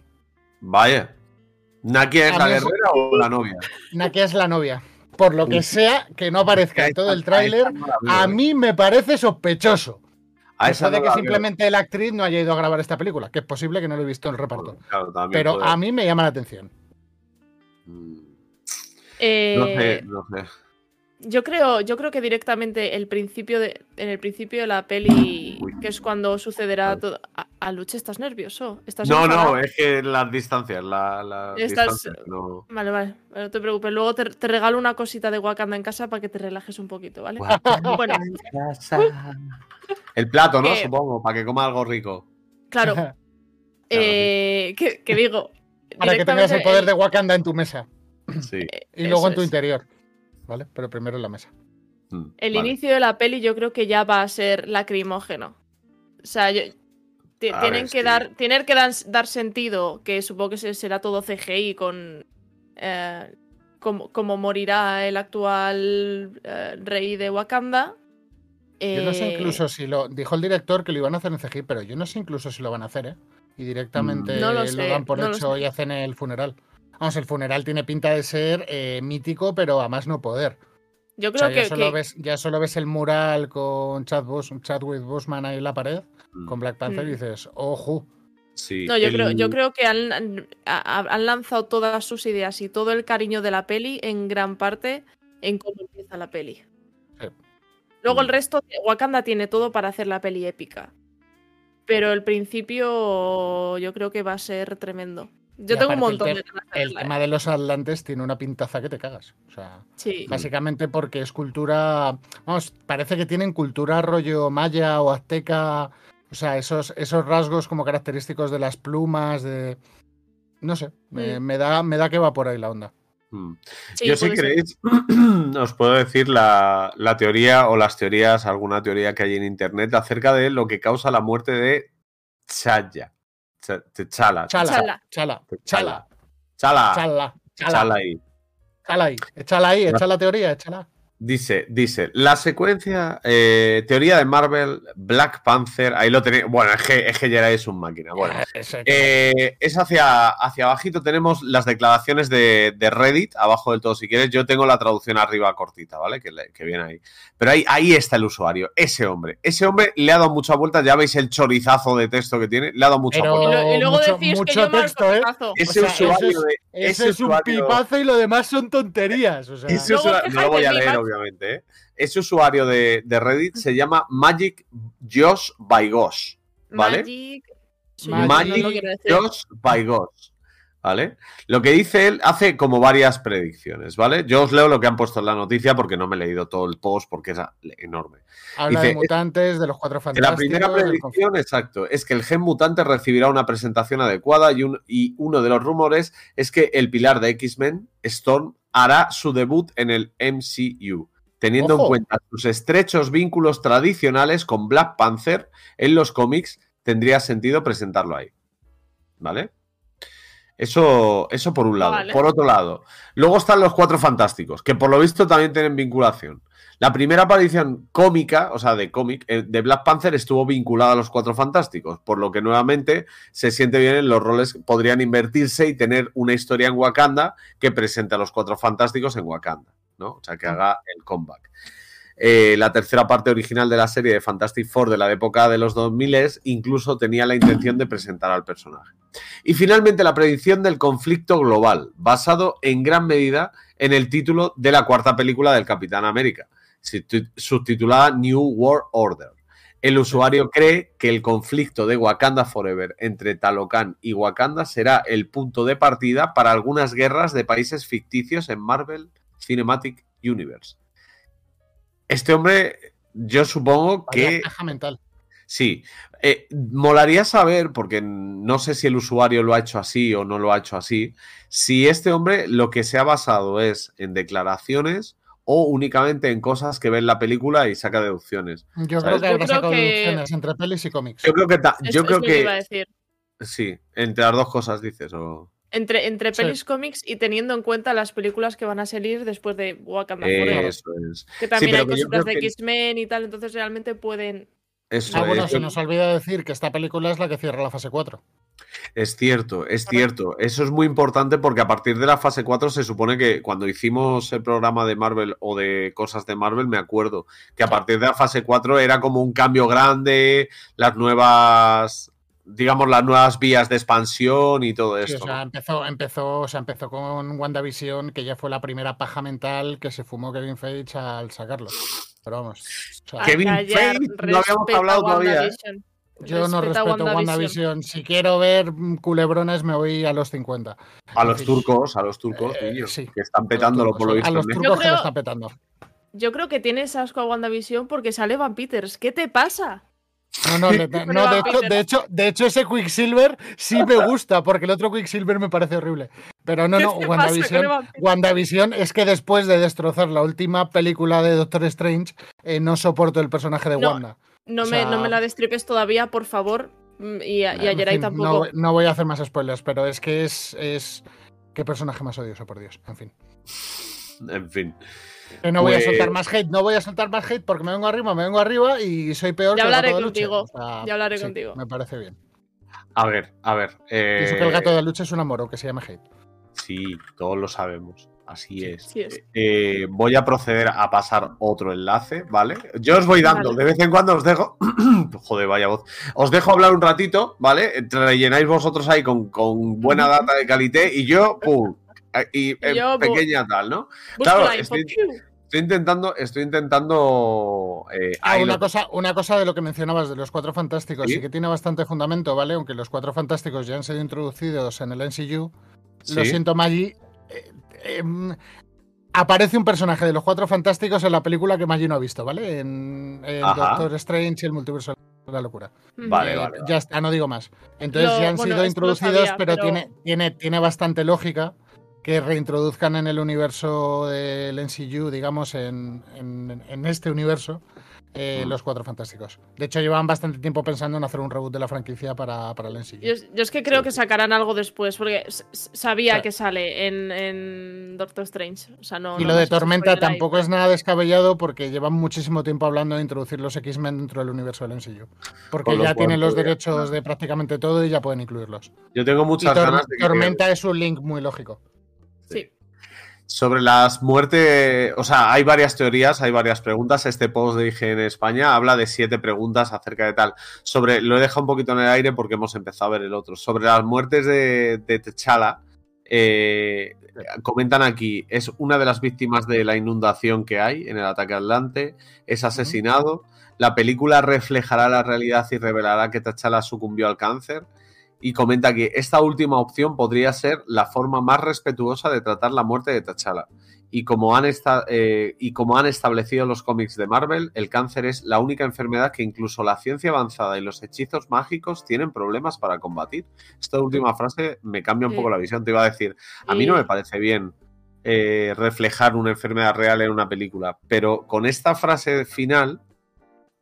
vaya. ¿Nakia es A la eso- guerrera o la novia? Nakia es la novia. Por lo que sea, que no aparezca en todo el tráiler, a mí me parece sospechoso. A puede no que simplemente la actriz no haya ido a grabar esta película, que es posible que no lo he visto en el reparto. Claro, Pero puede- a mí me llama la atención. Eh, No sé, no sé. Yo creo, yo creo que directamente el principio de, en el principio de la peli, Uy. que es cuando sucederá todo. A, a Luche, ¿estás nervioso? ¿Estás No, enfadado? no, es que las distancias, la, la Estás- distancias, no. Vale, vale, no te preocupes. Luego te, te regalo una cosita de Wakanda en casa para que te relajes un poquito, ¿vale? Bueno, El plato, ¿no? Que- Supongo, para que coma algo rico. claro. eh, que, que digo. Para que tengas el poder de Wakanda en tu mesa Sí. y luego Eso en tu es. interior. ¿Vale? Pero primero en la mesa. Mm, El vale. inicio de la peli yo creo que ya va a ser lacrimógeno. O sea, yo- tienen ver, que dar, tienen que dar, dar sentido, que supongo que se- será todo CGI con eh, cómo, cómo morirá el actual eh, rey de Wakanda. Yo no sé Eh, incluso si lo. Dijo el director que lo iban a hacer en CGI, pero yo no sé incluso si lo van a hacer, ¿eh? Y directamente Mm. No lo lo, sé, dan por no hecho y hacen el funeral. Vamos, el funeral tiene pinta de ser eh, mítico, pero a más no poder. Yo O creo sea, ya, que, solo que- ves, ya solo ves el mural con Chad Bos, Chadwick Boseman ahí en la pared, Mm. con Black Panther, Mm. y dices, ojo. Sí, No, yo, el- creo, yo creo que han, han- ha- han lanzado todas sus ideas y todo el cariño de la peli en gran parte en cómo empieza la peli. Sí. Luego el Mm. resto, Wakanda tiene todo para hacer la peli épica. Pero el principio yo creo que va a ser tremendo. Yo Y tengo un el montón te- de El tema ¿eh? de los atlantes tiene una pintaza que te cagas. O sea, Sí. básicamente porque es cultura. Vamos, parece que tienen cultura rollo maya o azteca. O sea, esos, esos rasgos como característicos de las plumas, de. No sé, me, Mm. me da, me da que va por ahí la onda. Mm. Sí, Yo si puede ser. queréis, os puedo decir la, la teoría o las teorías, alguna teoría que hay en internet acerca de lo que causa la muerte de Chaya. Ch-. Chala, Chala. chala, chala, Chala. chala, Chala chala, ahí. chala ahí. Échala ahí, echa la teoría, échala. Dice, dice, la secuencia, eh, teoría de Marvel, Black Panther, ahí lo tenéis. Bueno, es que, es que Gerard es un máquina. Bueno, Ese- Eh, es hacia, hacia abajito, tenemos las declaraciones de, de Reddit, abajo del todo si quieres. Yo tengo la traducción arriba cortita, ¿vale? Que, que viene ahí. Pero ahí, ahí está el usuario, ese hombre. Ese hombre le ha dado muchas vueltas, ya veis el chorizazo de texto que tiene, le ha dado muchas Pero- vueltas. Y, lo- y luego mucho- decís que mucho yo mal texto, ¿eh? Ese o sea, usuario eso es- de. Ese es un pipazo y lo demás son tonterías. O sea, ese Luego usuario- no lo voy a leer, Obviamente. ¿eh? Ese usuario de, de Reddit se llama Magic Josh by Gosh. ¿vale? Magic. Sí, no. Josh by Gosh, ¿vale? Lo que dice él hace como varias predicciones, ¿vale? Yo os leo lo que han puesto en la noticia porque no me he leído todo el post porque es enorme. habla dice, de mutantes, de los cuatro Que fantásticos. la primera predicción, exacto, es que el gen mutante recibirá una presentación adecuada y, un- y uno de los rumores es que el pilar de X-Men, Storm, hará su debut en el MCU, teniendo en cuenta sus estrechos vínculos tradicionales con Black Panther en los cómics, tendría sentido presentarlo ahí. ¿Vale? Eso, eso por un lado. Vale. Por otro lado, luego están los cuatro fantásticos, que por lo visto también tienen vinculación. La primera aparición cómica, o sea, de cómic, eh, de Black Panther estuvo vinculada a los Cuatro Fantásticos, por lo que nuevamente se siente bien en los roles que podrían invertirse y tener una historia en Wakanda que presente a los Cuatro Fantásticos en Wakanda, ¿no? O sea, que haga el comeback. Eh, la tercera parte original de la serie de Fantastic Four de la época de los 2000 incluso tenía la intención de presentar al personaje. Y finalmente la predicción del conflicto global, basado en gran medida en el título de la cuarta película del Capitán América, subtitulada New World Order. El usuario cree que el conflicto de Wakanda Forever entre Talocan y Wakanda será el punto de partida para algunas guerras de países ficticios en Marvel Cinematic Universe. Este hombre, yo supongo que caja mental. Sí, Eh, molaría saber, porque no sé si el usuario lo ha hecho así o no lo ha hecho así, si este hombre lo que se ha basado es en declaraciones o únicamente en cosas que ve en la película y saca deducciones. Yo ¿Sabes? creo que Yo creo que- deducciones entre pelis y cómics. Yo creo que, ta- yo creo que iba a que decir. sí, entre las dos cosas dices. O... Entre, entre Sí. pelis cómics y teniendo en cuenta las películas que van a salir después de Wakanda Forever. Eso es. Que también pero hay cositas de que- X-Men y tal, entonces realmente pueden. Eso Ah, bueno, es. se nos olvida decir que esta película es la que cierra la fase 4. Es cierto, es cierto. Eso es muy importante porque a partir de la fase 4 se supone que cuando hicimos el programa de Marvel o de cosas de Marvel, me acuerdo que a partir de la fase 4 era como un cambio grande, las nuevas, digamos, las nuevas vías de expansión y todo Sí, esto. o sea, empezó, empezó, o sea, empezó con WandaVision, que ya fue la primera paja mental que se fumó Kevin Feige al sacarlo. Pero vamos. o sea, a Kevin Feige, no habíamos hablado todavía, ¿eh? WandaVision. yo no respeto WandaVision. Si quiero ver mm, culebrones, me voy a los 50. A los turcos, a los turcos, Eh, sí. que están petándolo por lo a visto. los en Netflix. turcos que lo están petando. Yo creo que tienes asco a WandaVision porque sale Van Peters. ¿Qué te pasa? No, no, de, no, de, hecho, de, hecho, de hecho, ese Quicksilver sí me gusta, porque el otro Quicksilver me parece horrible. Pero no, ¿Qué no, WandaVision? WandaVision es que después de destrozar la última película de Doctor Strange, eh, no soporto el personaje de No, Wanda. No, O me, no sea- me la destripes todavía, por favor. Mm, Y, a- y a Jerai fin, tampoco. No, voy- no voy a hacer más spoilers, pero es que es. es... Qué personaje más odioso, por Dios. En fin. En fin. No voy a Pues- soltar más hate, no voy a soltar más hate porque me vengo arriba, me vengo arriba y soy peor Ya que el hablaré gato de contigo, O sea, ya hablaré sí, contigo. Me parece bien. A ver, a ver. eh, Pienso que el gato de Luche es un amor, que se llama hate. Sí, todos lo sabemos. Así Sí, es. sí es. Eh, voy a proceder a pasar otro enlace, ¿vale? Yo os voy dando, Vale. de vez en cuando os dejo. Joder, vaya voz. Os dejo hablar un ratito, ¿vale? Entre- Rellenáis vosotros ahí con, con buena data de calité y yo, pum. Y, eh, yo, pequeña tal, ¿no? Busco claro, estoy- intentando, estoy intentando. eh, Ah, una, lo- cosa, una cosa de lo que mencionabas de los cuatro fantásticos, Sí. sí. que tiene bastante fundamento, ¿vale? Aunque los cuatro fantásticos ya han sido introducidos en el MCU. Lo Sí. siento, Maggie. Eh, em, aparece un personaje de los cuatro fantásticos en la película que Maggie no ha visto, ¿vale? En. Doctor Strange y el multiverso de la locura. Vale, Eh, vale, Ya está, no digo más. Entonces Lo- ya han bueno, sido introducidos, sabía, pero, pero- Tiene, tiene, tiene bastante lógica que reintroduzcan en el universo del NCU, digamos, en, en- en este universo, eh, Mm. los cuatro fantásticos. De hecho, llevan bastante tiempo pensando en hacer un reboot de la franquicia para, para el. Yo, yo es que creo que sacarán algo después, porque sabía Sí. que sale en, en Doctor Strange. O sea, no, y no lo de Tormenta ahí. tampoco es nada descabellado porque llevan muchísimo tiempo hablando de introducir los X-Men dentro del universo del MCU. Porque ya cual tienen los podría- derechos de prácticamente todo y ya pueden incluirlos. Yo tengo Y muchas Tor- ganas de que. Tormenta es un link muy lógico. Sobre las muertes, o sea, hay varias teorías, hay varias preguntas. Este post de IGN España habla de siete preguntas acerca de tal. Sobre, lo he dejado un poquito en el aire porque hemos empezado a ver el otro. Sobre las muertes de, de T'Challa, eh, comentan aquí, es una de las víctimas de la inundación que hay en el ataque Atlante, es asesinado. La película reflejará la realidad y revelará que T'Challa sucumbió al cáncer y comenta que esta última opción podría ser la forma más respetuosa de tratar la muerte de T'Challa. Y como, han esta- eh, y como han establecido los cómics de Marvel, el cáncer es la única enfermedad que incluso la ciencia avanzada y los hechizos mágicos tienen problemas para combatir. Esta última frase me cambia un Sí. poco la visión. Te iba a decir, a mí no me parece bien eh, reflejar una enfermedad real en una película, pero con esta frase final,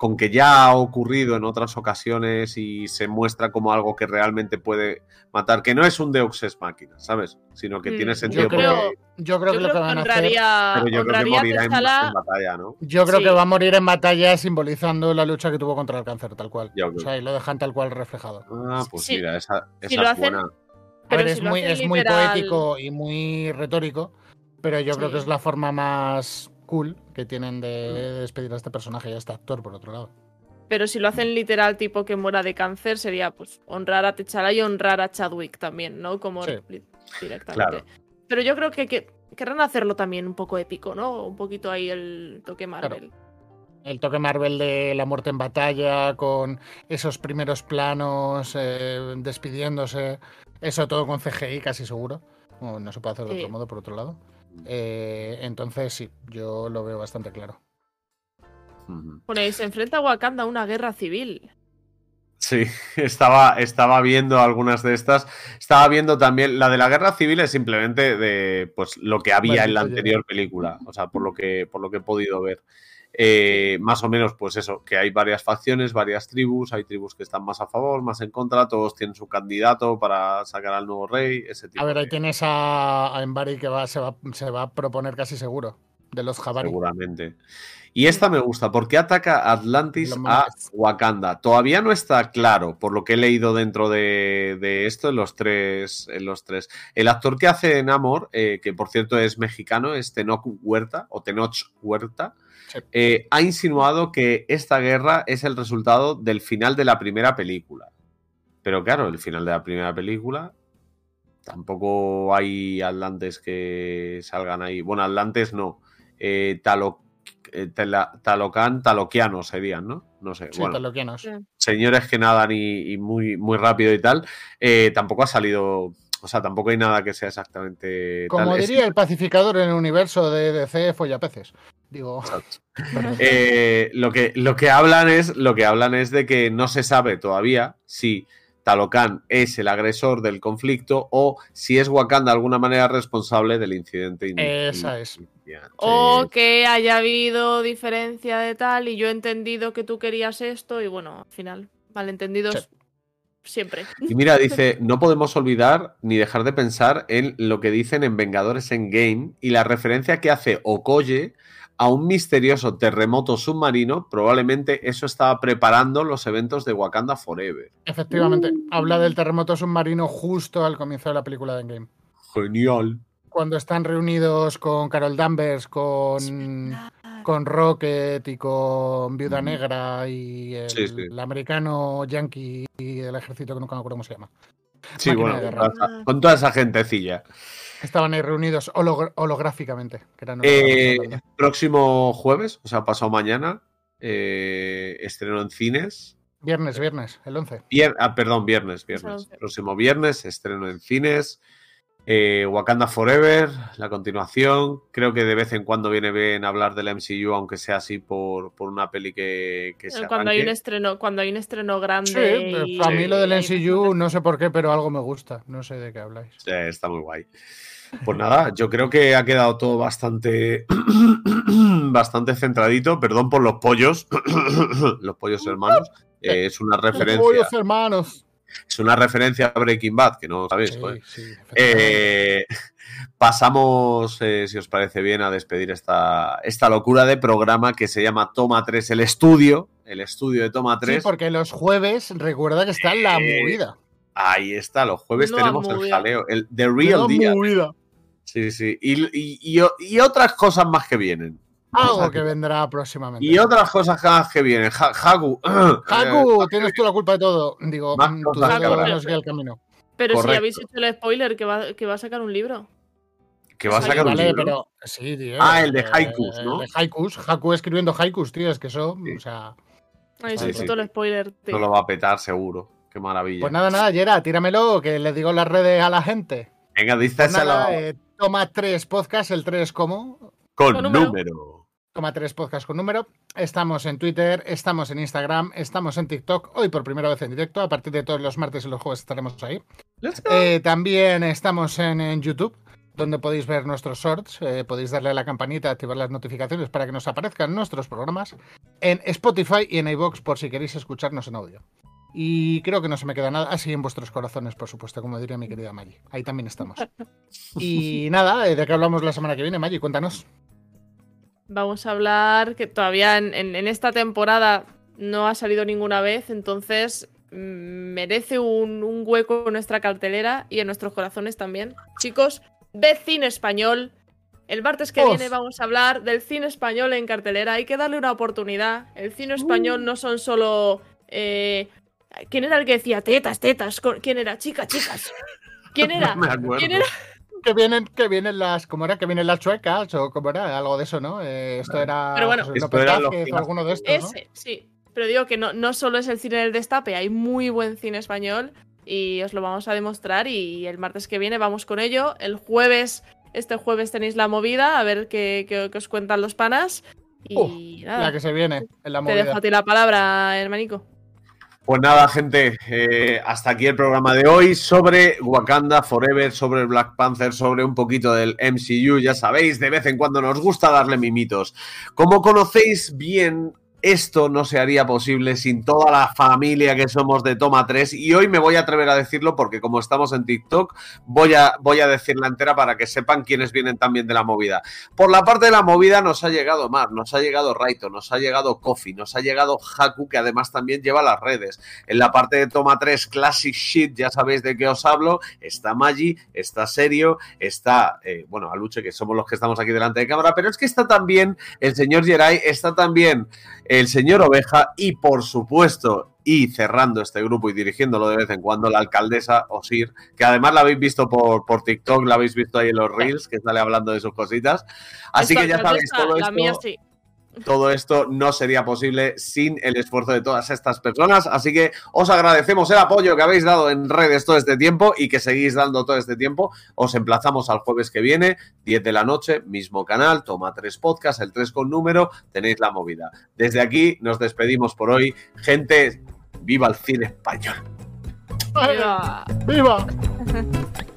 con que ya ha ocurrido en otras ocasiones y se muestra como algo que realmente puede matar, que no es un Deus Ex Máquina, ¿sabes? Sino que Mm, tiene yo sentido Yo creo, porque- yo creo Yo que lo que creo que van a hacer. pero yo creo que morirá en, batalla, ¿no? Yo creo Sí. que va a morir en batalla simbolizando la lucha que tuvo contra el cáncer, tal cual. Yo O sea, y lo dejan tal cual reflejado. Ah, pues Sí. mira, esa, esa Si lo es hacen- buena. A Pero ver, si es lo muy, poético y muy retórico, pero yo creo que es la forma más cool que tienen de despedir a este personaje y a este actor, por otro lado. Pero si lo hacen literal, tipo que muera de cáncer, sería pues honrar a T'Challa y honrar a Chadwick también, ¿no? Como Sí. directamente. Claro. Pero yo creo que, que querrán hacerlo también un poco épico, ¿no? Un poquito ahí el toque Marvel. El toque Marvel de la muerte en batalla, con esos primeros planos eh, despidiéndose, eso todo con CGI casi seguro. No, no se puede hacer de Sí. otro modo, por otro lado. Eh, entonces sí, yo lo veo bastante claro. Bueno, y se enfrenta a Wakanda a una guerra civil. Sí, estaba, estaba viendo algunas de estas. Estaba viendo también la de la guerra civil es simplemente de pues lo que había en la anterior película. O sea, por lo que, por lo que he podido ver. Eh, más o menos, pues eso, que hay varias facciones, varias tribus, hay tribus que están más a favor, más en contra, todos tienen su candidato para sacar al nuevo rey, ese tipo A ver, ahí de- tienes a, a Embari que va, se, va, se va a proponer casi seguro, de los Jabari. seguramente. Y esta me gusta, ¿por qué ataca Atlantis a. Wakanda? Todavía no está claro, por lo que he leído dentro de, de esto, en los tres. En los tres. El actor que hace Namor, eh, que por cierto es mexicano, es Tenoch Huerta, o Tenoch Huerta, Sí. eh, ha insinuado que esta guerra es el resultado del final de la primera película. Pero claro, el final de la primera película tampoco hay atlantes que salgan ahí. Bueno, atlantes no. Eh, Talo- eh, Tela- Talocan, taloquianos serían, ¿no? No sé. Sí, bueno, taloquianos. Señores que nadan y, y muy, muy rápido y tal. eh, tampoco ha salido. O sea, tampoco hay nada que sea exactamente. Como tal. Es- diría el pacificador en el universo de DC Follapeces. Digo, Eh, lo, que, lo que hablan es lo que hablan es de que no se sabe todavía si Talocan es el agresor del conflicto o si es Wakanda de alguna manera responsable del incidente. in- Esa es. O que haya habido diferencia de tal y yo he entendido que tú querías esto y bueno, al final, malentendidos. Sí. siempre. Y mira, dice, no podemos olvidar ni dejar de pensar en lo que dicen en Vengadores Endgame y la referencia que hace Okoye a un misterioso terremoto submarino. Probablemente eso estaba preparando los eventos de Wakanda Forever. Efectivamente, habla del terremoto submarino justo al comienzo de la película de Endgame. Genial. Cuando están reunidos con Carol Danvers, con, con Rocket y con Viuda Negra y el, Sí, sí. el americano yankee y el ejército que nunca me acuerdo cómo se llama. Sí, Máquina bueno, con toda esa- con toda esa gentecilla. Estaban ahí reunidos holográficamente. Que eran Eh, próximo jueves, o sea, pasado mañana, eh, estreno en cines. Viernes, viernes, el 11. Vier- ah, perdón, viernes, viernes. Próximo viernes, estreno en cines. Eh, Wakanda Forever, la continuación. Creo que de vez en cuando viene bien hablar del MCU, aunque sea así por, por una peli que, que se Cuando hay un estreno, cuando hay un estreno Sí, grande. y- a mí lo del NCU no sé por qué, pero algo me gusta. No sé de qué habláis. Sí, está muy guay. Pues nada, yo creo que ha quedado todo bastante, bastante centradito. Perdón por los pollos, los pollos hermanos. Eh, es una referencia, Pollos hermanos. Es una referencia a Breaking Bad, que no sabéis. Sí, sí. Eh, pasamos, eh, si os parece bien, a despedir esta, esta locura de programa que se llama Toma 3, el estudio, el estudio de Toma Sí, 3. porque los jueves recuerda que está la Eh, movida. Ahí está, los jueves tenemos el jaleo, el The Real movida. Sí, sí. Y, y- y- y otras cosas más que vienen. Algo que vendrá próximamente. Y otras cosas que vienen. Ja- Haku. Haku, tienes tú la culpa de todo. Digo, Más mm, cosas dedo que habrá. nos guía el camino. Pero si habéis hecho el spoiler, que va, que va a sacar un libro. que va a Sí, sacar un Vale, libro. pero sí, tío. Ah, el de eh, haikus, ¿no? El de haikus. Haku escribiendo haikus, tío. Es que eso, Sí. o sea. Sí. todo el spoiler. tío. No lo va a petar seguro. Qué maravilla. Pues nada, nada, Yera, tíramelo, que le digo en las redes a la gente. Venga, Pues díselo nada, eh, toma tres podcasts, el 3 como. con con número. número. Toma tres podcasts con número. Estamos en Twitter, estamos en Instagram, estamos en TikTok. Hoy por primera vez en directo. A partir de todos los martes y los jueves estaremos ahí. Eh, también estamos en, en YouTube, donde podéis ver nuestros shorts. eh, podéis darle a la campanita, activar las notificaciones para que nos aparezcan nuestros programas. En Spotify y en iVoox por si queréis escucharnos en audio. Y creo que no se me queda nada. Así en vuestros corazones, por supuesto, como diría mi querida Maggie. Ahí también estamos. Y nada, eh, ¿de qué hablamos la semana que viene, Maggie? Cuéntanos. Vamos a hablar que todavía en, en- en esta temporada no ha salido ninguna vez, entonces mm, merece un, un hueco en nuestra cartelera y en nuestros corazones también. Chicos, de cine español. El martes que viene vamos a hablar del cine español en cartelera. Hay que darle una oportunidad. El cine español no son solo... eh, ¿Quién era el que decía tetas, tetas? ¿Quién era? Chicas, chicas. ¿Quién era? No me acuerdo. ¿Quién era? Que vienen, que vienen las, ¿cómo era? Que vienen las chuecas o cómo era, algo de eso, ¿no? Eh, esto era Pero bueno. José Esto o clásicos. alguno de estos, sí. Pero digo que no, no solo es el cine del destape, hay muy buen cine español y os lo vamos a demostrar y el martes que viene vamos con ello. El jueves, este jueves tenéis la movida, a ver qué, qué- qué os cuentan los panas. Y Uh, nada, La que se viene en la te movida. dejo a ti la palabra, hermanico. Pues nada, gente, eh, hasta aquí el programa de hoy sobre Wakanda Forever, sobre Black Panther, sobre un poquito del MCU. Ya sabéis, de vez en cuando nos gusta darle mimitos. Como conocéis bien, esto no se haría posible sin toda la familia que somos de Toma 3 y hoy me voy a atrever a decirlo porque como estamos en TikTok voy a, voy a decirla entera para que sepan quiénes vienen también de la movida. Por la parte de la movida nos ha llegado Mar, nos ha llegado Raito, nos ha llegado Kofi, nos ha llegado Haku que además también lleva las redes. En la parte de Toma 3 Classic Shit, ya sabéis de qué os hablo, está Maggi, está Serio, está, eh, bueno, Aluche, que somos los que estamos aquí delante de cámara, pero es que está también el señor Geray, está también el señor Oveja y, por supuesto, y cerrando este grupo y dirigiéndolo de vez en cuando, la alcaldesa Osir, que además la habéis visto por, por TikTok, la habéis visto ahí en los Reels, que sale hablando de sus cositas. Así Esta que ya sabéis, todo La mía esto, sí. Todo esto no sería posible sin el esfuerzo de todas estas personas. Así que os agradecemos el apoyo que habéis dado en redes todo este tiempo y que seguís dando todo este tiempo. Os emplazamos al jueves que viene, 10 de la noche, mismo canal, toma tres podcasts, el 3 con número, tenéis la movida. Desde aquí nos despedimos por hoy. Gente, viva el cine español. Viva. ¡Viva!